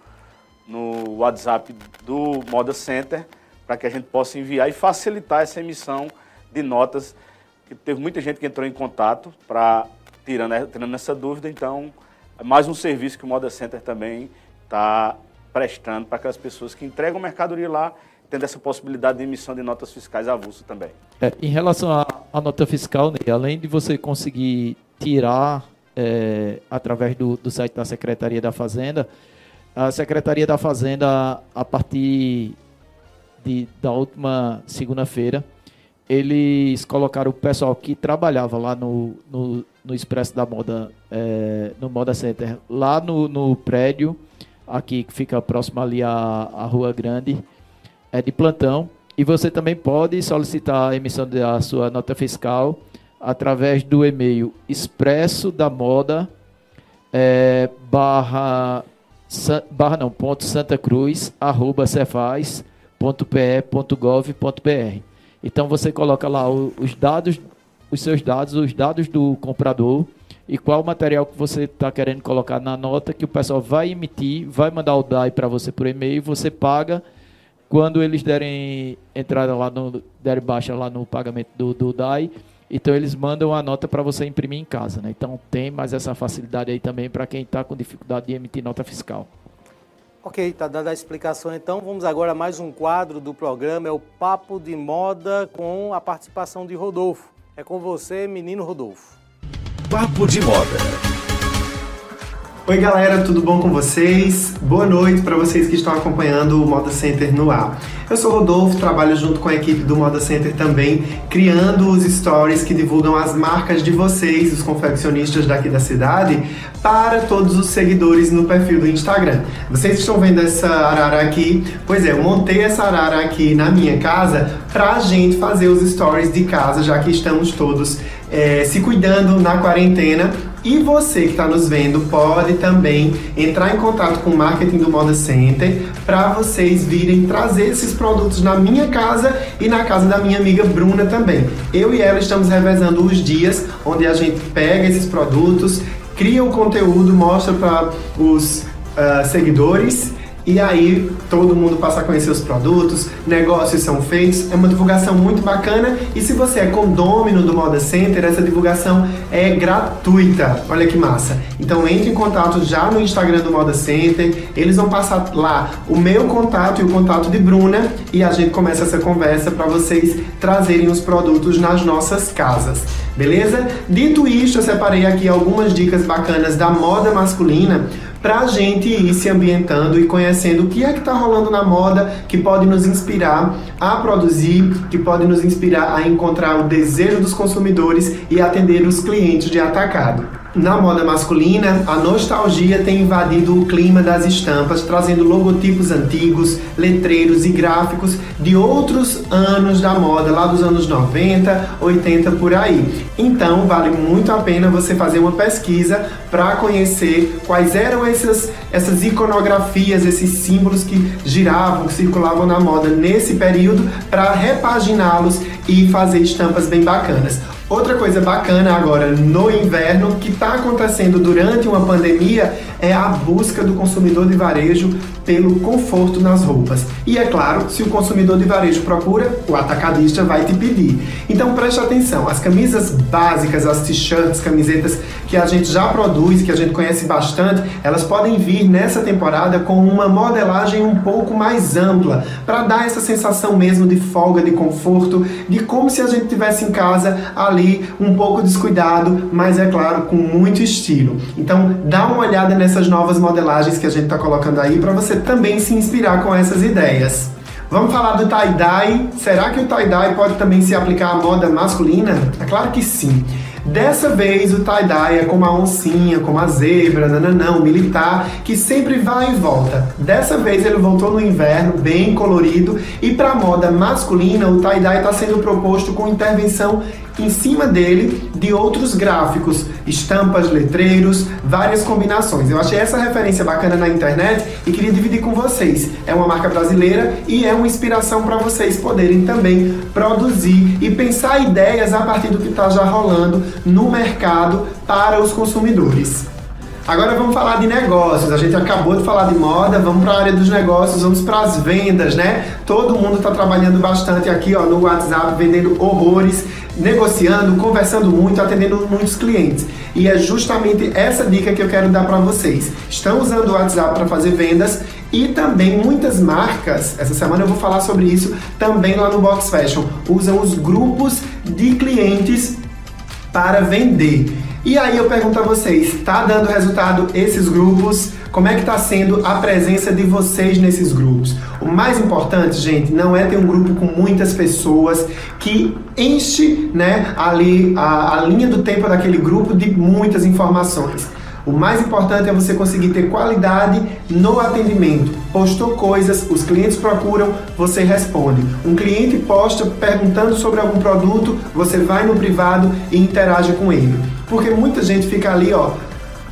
no WhatsApp do Moda Center para que a gente possa enviar e facilitar essa emissão de notas. Que teve muita gente que entrou em contato para tirando, tirando essa dúvida, então mais um serviço que o Moda Center também está prestando para aquelas pessoas que entregam mercadoria lá, tendo essa possibilidade de emissão de notas fiscais avulso também. É, em relação à nota fiscal, né, além de você conseguir tirar é, através do, do site da Secretaria da Fazenda, a Secretaria da Fazenda, a partir de, da última segunda-feira, eles colocaram o pessoal que trabalhava lá no, no, no Expresso da Moda, é, no Moda Center, lá no, no prédio, aqui que fica próximo ali à, à Rua Grande, é de plantão. E você também pode solicitar a emissão da sua nota fiscal através do e-mail expresso da moda é, barra, barra não, ponto Santa Cruz, arroba cefaz, .pe.gov.br. Então você coloca lá os dados, os seus dados, os dados do comprador e qual material que você está querendo colocar na nota que o pessoal vai emitir, vai mandar o DAI para você por e-mail, você paga quando eles derem entrada lá no derem baixa lá no pagamento do, do DAI, então eles mandam a nota para você imprimir em casa, né? Então tem mais essa facilidade aí também para quem está com dificuldade de emitir nota fiscal. Ok, está dada a explicação então. Vamos agora a mais um quadro do programa, é o Papo de Moda com a participação de Rodolfo. É com você, menino Rodolfo. Papo de Moda. Oi galera, tudo bom com vocês? Boa noite para vocês que estão acompanhando o Moda Center no ar. Eu sou Rodolfo, trabalho junto com a equipe do Moda Center também, criando os stories que divulgam as marcas de vocês, os confeccionistas daqui da cidade, para todos os seguidores no perfil do Instagram. Vocês estão vendo essa arara aqui? Pois é, eu montei essa arara aqui na minha casa pra gente fazer os stories de casa, já que estamos todos é, se cuidando na quarentena e você que está nos vendo pode também entrar em contato com o marketing do Moda Center para vocês virem trazer esses produtos na minha casa e na casa da minha amiga Bruna também. Eu e ela estamos revezando os dias onde a gente pega esses produtos, cria o conteúdo, mostra para os uh, seguidores e aí todo mundo passa a conhecer os produtos, negócios são feitos, é uma divulgação muito bacana e se você é condômino do Moda Center, essa divulgação é gratuita. Olha que massa. Então entre em contato já no Instagram do Moda Center, eles vão passar lá o meu contato e o contato de Bruna e a gente começa essa conversa para vocês trazerem os produtos nas nossas casas. Beleza? Dito isto, eu separei aqui algumas dicas bacanas da moda masculina para a gente ir se ambientando e conhecendo o que é que está rolando na moda que pode nos inspirar a produzir, que pode nos inspirar a encontrar o desejo dos consumidores e atender os clientes de atacado. Na moda masculina, a nostalgia tem invadido o clima das estampas, trazendo logotipos antigos, letreiros e gráficos de outros anos da moda, lá dos anos 90, 80 por aí. Então, vale muito a pena você fazer uma pesquisa para conhecer quais eram essas, essas iconografias, esses símbolos que giravam, que circulavam na moda nesse período, para repaginá-los e fazer estampas bem bacanas. Outra coisa bacana agora no inverno que está acontecendo durante uma pandemia é a busca do consumidor de varejo pelo conforto nas roupas. E é claro, se o consumidor de varejo procura, o atacadista vai te pedir. Então preste atenção, as camisas básicas, as t-shirts, camisetas que a gente já produz, que a gente conhece bastante, elas podem vir nessa temporada com uma modelagem um pouco mais ampla, para dar essa sensação mesmo de folga, de conforto, de como se a gente tivesse em casa ali um pouco descuidado, mas é claro, com muito estilo. Então, dá uma olhada nessas novas modelagens que a gente está colocando aí para você também se inspirar com essas ideias. Vamos falar do tie-dye. Será que o tie-dye pode também se aplicar à moda masculina? É claro que sim. Dessa vez o tie-dye é como a oncinha, como a zebra, nananão, militar, que sempre vai e volta. Dessa vez ele voltou no inverno, bem colorido, e para moda masculina o tie-dye está sendo proposto com intervenção em cima dele de outros gráficos, estampas, letreiros, várias combinações. Eu achei essa referência bacana na internet e queria dividir com vocês. É uma marca brasileira e é uma inspiração para vocês poderem também produzir e pensar ideias a partir do que está já rolando no mercado para os consumidores. Agora vamos falar de negócios. A gente acabou de falar de moda, vamos para a área dos negócios, vamos para as vendas, né? Todo mundo está trabalhando bastante aqui ó, no WhatsApp, vendendo horrores, negociando, conversando muito, atendendo muitos clientes. E é justamente essa dica que eu quero dar para vocês. Estão usando o WhatsApp para fazer vendas e também muitas marcas, essa semana eu vou falar sobre isso também lá no Box Fashion, usam os grupos de clientes para vender. E aí eu pergunto a vocês, está dando resultado esses grupos? Como é que está sendo a presença de vocês nesses grupos? O mais importante, gente, não é ter um grupo com muitas pessoas que enche né, ali a, a linha do tempo daquele grupo de muitas informações. O mais importante é você conseguir ter qualidade no atendimento. Postou coisas, os clientes procuram, você responde. Um cliente posta perguntando sobre algum produto, você vai no privado e interage com ele. Porque muita gente fica ali, ó,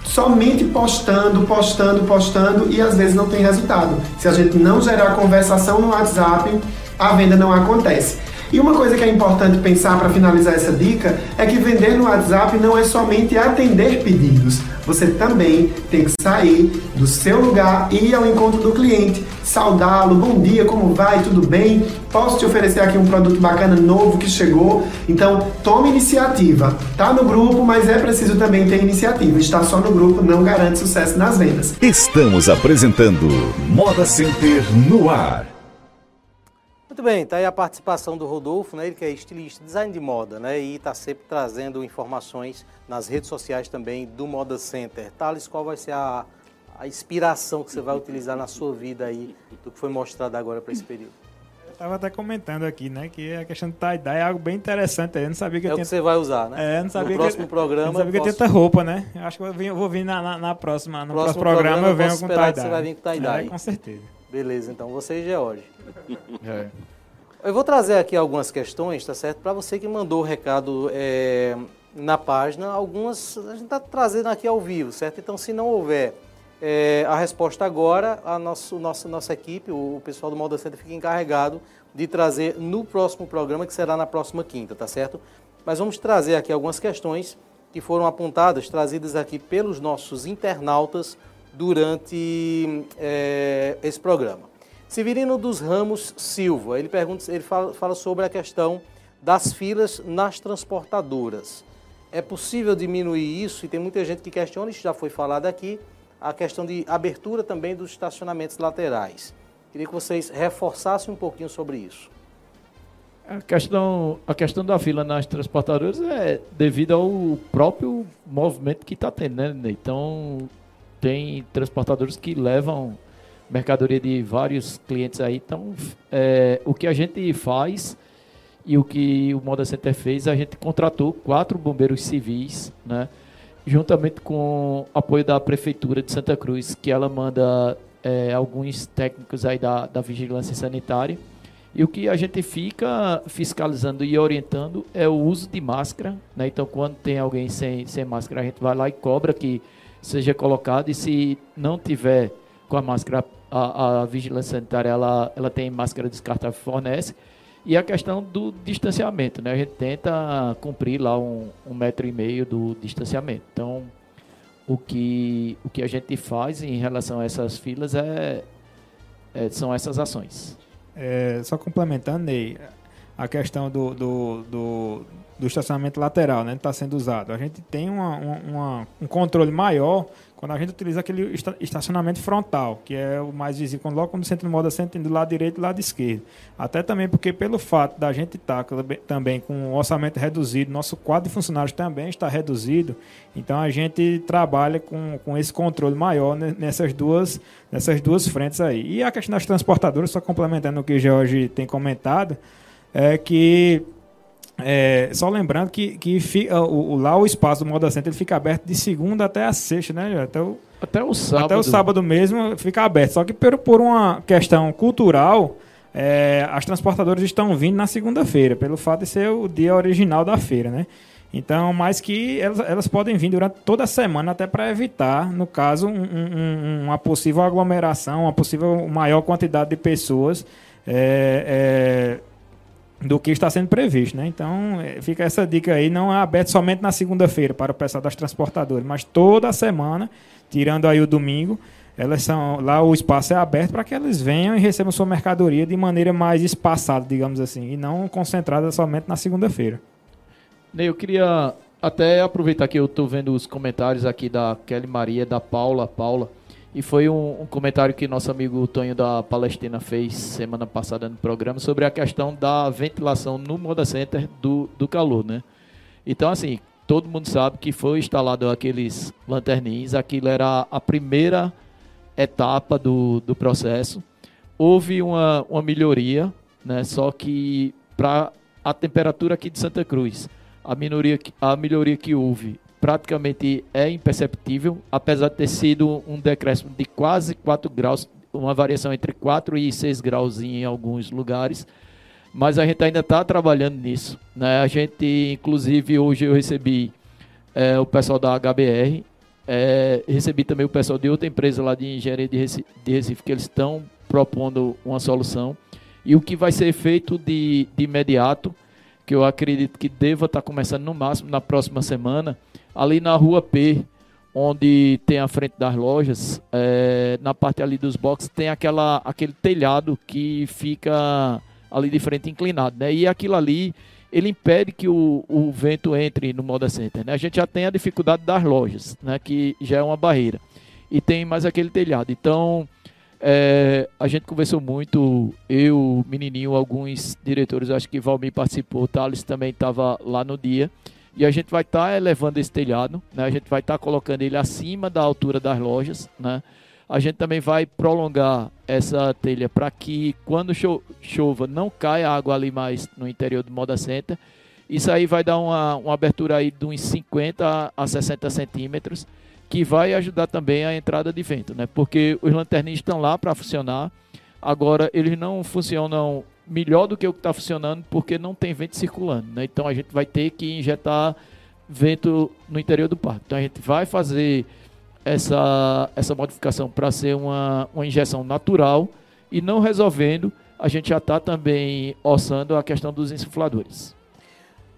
somente postando, postando, postando e às vezes não tem resultado. Se a gente não gerar conversação no WhatsApp, a venda não acontece. E uma coisa que é importante pensar para finalizar essa dica é que vender no WhatsApp não é somente atender pedidos. Você também tem que sair do seu lugar e ir ao encontro do cliente, saudá-lo, bom dia, como vai, tudo bem? Posso te oferecer aqui um produto bacana novo que chegou? Então, tome iniciativa. Tá no grupo, mas é preciso também ter iniciativa. Estar só no grupo não garante sucesso nas vendas. Estamos apresentando Moda Center no ar. Muito bem, tá aí a participação do Rodolfo, né? Ele que é estilista, design de moda, né? E está sempre trazendo informações nas redes sociais também do Moda Center. Thales, qual vai ser a, a inspiração que você vai utilizar na sua vida aí do que foi mostrado agora para esse período? Eu tava até comentando aqui, né, que a questão do tie-dye é algo bem interessante. Eu não sabia que é eu o tinha... que você vai usar, né? É, não sabia no próximo programa. Eu não sabia posso... que eu tinha tanta roupa, né? Eu acho que eu, vim, vou vir na, na, na próxima, no próximo, próximo programa, eu venho posso com tie-dye. Você vai vir com tie-dye. É, com certeza. Beleza, então você e George. É. Eu vou trazer aqui algumas questões, tá certo? Para você que mandou o recado é, na página, algumas a gente está trazendo aqui ao vivo, certo? Então, se não houver é, a resposta agora, a nosso, nossa, nossa equipe, o, o pessoal do Moda Center fica encarregado de trazer no próximo programa, que será na próxima quinta, tá certo? Mas vamos trazer aqui algumas questões que foram apontadas, trazidas aqui pelos nossos internautas durante é, esse programa. Severino dos Ramos Silva, ele, pergunta, ele fala, fala sobre a questão das filas nas transportadoras. É possível diminuir isso? E tem muita gente que questiona, isso já foi falado aqui, a questão de abertura também dos estacionamentos laterais. Queria que vocês reforçassem um pouquinho sobre isso. A questão, a questão da fila nas transportadoras é devido ao próprio movimento que está tendo, né? Então, tem transportadores que levam mercadoria de vários clientes aí. Então, é, o que a gente faz e o que o Moda Center fez, a gente contratou quatro bombeiros civis, né? Juntamente com apoio da Prefeitura de Santa Cruz, que ela manda é, alguns técnicos aí da, da vigilância sanitária. E o que a gente fica fiscalizando e orientando é o uso de máscara. Né? Então, quando tem alguém sem, sem máscara, a gente vai lá e cobra que seja colocado. E se não tiver com a máscara, a, a vigilância sanitária ela, ela tem máscara descartável fornece. E a questão do distanciamento, né? A gente tenta cumprir lá um, um metro e meio do distanciamento. Então, o que, o que a gente faz em relação a essas filas é, é são essas ações. É, só complementando, Ney, a questão do, do, do, do estacionamento lateral, né, está sendo usado. A gente tem uma, uma, um controle maior quando a gente utiliza aquele estacionamento frontal, que é o mais visível, logo quando você entra no modo assento, do lado direito e do lado esquerdo. Até também porque pelo fato da gente estar tá também com um orçamento reduzido, nosso quadro de funcionários também está reduzido, então a gente trabalha com, com esse controle maior nessas duas, nessas duas frentes aí. E a questão das transportadoras, só complementando o que o George tem comentado, é que é, só lembrando que, que fica, o, lá o espaço do Moda Center ele fica aberto de segunda até a sexta, né? Até o, até o sábado. Até o sábado mesmo fica aberto. Só que por, por uma questão cultural, é, as transportadoras estão vindo na segunda-feira, pelo fato de ser o dia original da feira, né? Então, mais que elas, elas podem vir durante toda a semana, até para evitar, no caso, um, um, uma possível aglomeração, uma possível maior quantidade de pessoas. É, é, do que está sendo previsto, né? Então, é, fica essa dica aí, não é aberto somente na segunda-feira para o pessoal das transportadoras, mas toda semana, tirando aí o domingo, elas são lá o espaço é aberto para que elas venham e recebam sua mercadoria de maneira mais espaçada, digamos assim, e não concentrada somente na segunda-feira. Eu queria até aproveitar que eu estou vendo os comentários aqui da Kelly Maria, da Paula, Paula. E foi um, um, comentário que nosso amigo Tonho da Palestina fez semana passada no programa sobre a questão da ventilação no Moda Center do, do calor, né? Então, assim, todo mundo sabe que foi instalado aqueles lanterninhos, aquilo era a primeira etapa do, do processo. Houve uma, uma melhoria, né? Só que para a temperatura aqui de Santa Cruz, a, minoria, a melhoria que houve praticamente é imperceptível, apesar de ter sido um decréscimo de quase 4 graus, uma variação entre 4 e 6 graus em alguns lugares. Mas a gente ainda está trabalhando nisso. Né? A gente, inclusive, hoje eu recebi é, o pessoal da HBR, é, recebi também o pessoal de outra empresa lá de engenharia de Recife, de Recife que eles estão propondo uma solução. E o que vai ser feito de, de imediato, que eu acredito que deva estar tá começando no máximo na próxima semana, ali na rua P, onde tem a frente das lojas, é, na parte ali dos boxes, tem aquela, aquele telhado que fica ali de frente inclinado, né? E aquilo ali, ele impede que o, o vento entre no Moda Center, né? A gente já tem a dificuldade das lojas, né? Que já é uma barreira. E tem mais aquele telhado. Então, É, a gente conversou muito, eu, menininho, alguns diretores, acho que Valmir participou, Thales também estava lá no dia. E a gente vai estar tá elevando esse telhado, né? a gente vai estar tá colocando ele acima da altura das lojas. Né? A gente também vai prolongar essa telha para que quando cho chova não caia água ali mais no interior do Moda Center. Isso aí vai dar uma, uma abertura aí de uns 50 a 60 centímetros que vai ajudar também a entrada de vento, né? Porque os lanterninhas estão lá para funcionar. Agora eles não funcionam melhor do que o que está funcionando porque não tem vento circulando, né? Então a gente vai ter que injetar vento no interior do parque. Então a gente vai fazer essa, essa modificação para ser uma, uma injeção natural e não resolvendo, a gente já está também orçando a questão dos insufladores.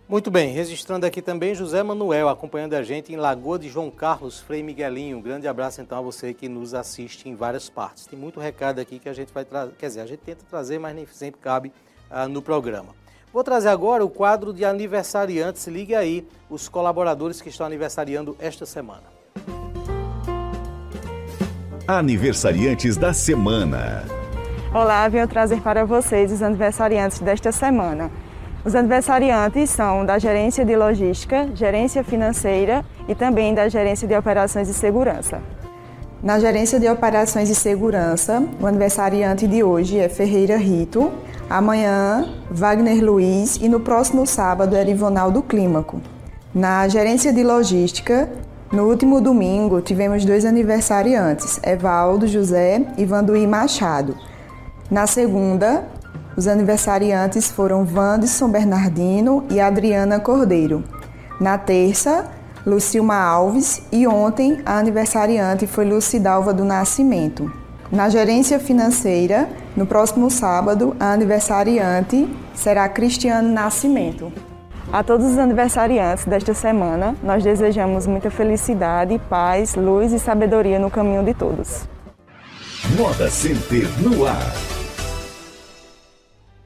Muito bem, registrando aqui também José Manuel, acompanhando a gente em Lagoa de João Carlos, Frei Miguelinho. Um grande abraço então a você que nos assiste em várias partes. Tem muito recado aqui que a gente vai trazer, quer dizer, a gente tenta trazer, mas nem sempre cabe ah, no programa. Vou trazer agora o quadro de aniversariantes. Ligue aí os colaboradores que estão aniversariando esta semana. Aniversariantes da semana. Olá, venho trazer para vocês os aniversariantes desta semana. Os aniversariantes são da gerência de logística, gerência financeira e também da gerência de operações e segurança. Na gerência de operações e segurança, o aniversariante de hoje é Ferreira Rito, amanhã Wagner Luiz e no próximo sábado é Rivonaldo Clímaco. Na gerência de logística, no último domingo tivemos dois aniversariantes, Evaldo José e Vanduí Machado. Na segunda, os aniversariantes foram Wanderson Bernardino e Adriana Cordeiro. Na terça, Lucilma Alves e ontem a aniversariante foi Lucidalva do Nascimento. Na gerência financeira, no próximo sábado, a aniversariante será Cristiano Nascimento. A todos os aniversariantes desta semana, nós desejamos muita felicidade, paz, luz e sabedoria no caminho de todos. Moda Center no ar.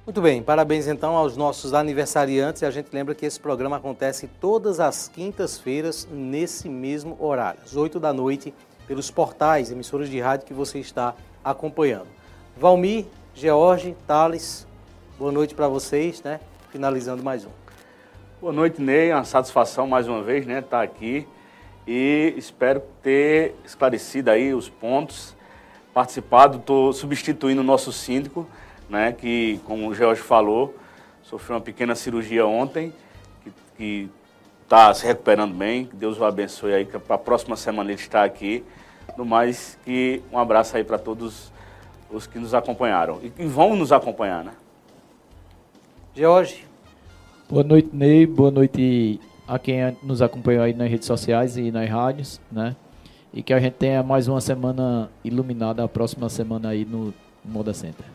Muito bem, parabéns então aos nossos aniversariantes e a gente lembra que esse programa acontece todas as quintas-feiras nesse mesmo horário, às 8 da noite, pelos portais, emissoras de rádio que você está acompanhando. Valmir, George, Thales, boa noite para vocês, né? Finalizando mais um. Boa noite, Ney, uma satisfação mais uma vez, né, estar tá aqui e espero ter esclarecido aí os pontos, participado, estou substituindo o nosso síndico, né, que, como o George falou, sofreu uma pequena cirurgia ontem, que está se recuperando bem, que Deus o abençoe aí, que para a próxima semana ele está aqui. No mais, que um abraço aí para todos os que nos acompanharam e que vão nos acompanhar, né? George. Boa noite, Ney. Boa noite a quem nos acompanhou aí nas redes sociais e nas rádios, né? E que a gente tenha mais uma semana iluminada, a próxima semana aí no Moda Center.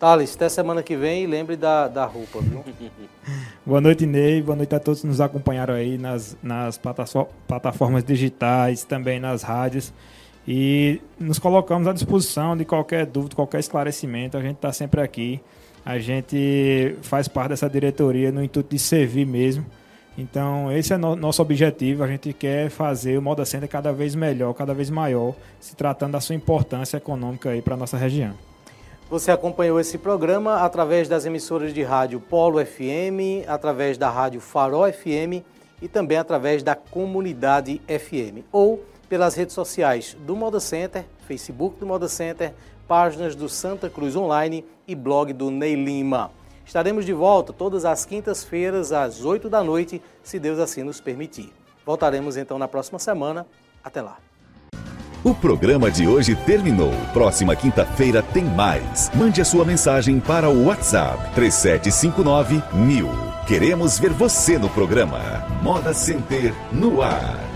Thales, até semana que vem e lembre da, da roupa, viu? Boa noite, Ney. Boa noite a todos que nos acompanharam aí nas, nas plataformas digitais, também nas rádios. E nos colocamos à disposição de qualquer dúvida, qualquer esclarecimento. A gente está sempre aqui. A gente faz parte dessa diretoria no intuito de servir mesmo. Então, esse é no, nosso objetivo. A gente quer fazer o Moda Center cada vez melhor, cada vez maior, se tratando da sua importância econômica aí para nossa região. Você acompanhou esse programa através das emissoras de rádio Polo FM, através da rádio Farol FM e também através da Comunidade FM ou pelas redes sociais do Moda Center, Facebook do Moda Center, páginas do Santa Cruz Online e blog do Ney Lima. Estaremos de volta todas as quintas-feiras às 8 da noite, se Deus assim nos permitir. Voltaremos então na próxima semana. Até lá. O programa de hoje terminou. Próxima quinta-feira tem mais. Mande a sua mensagem para o WhatsApp 3759 mil. Queremos ver você no programa. Moda Center no ar.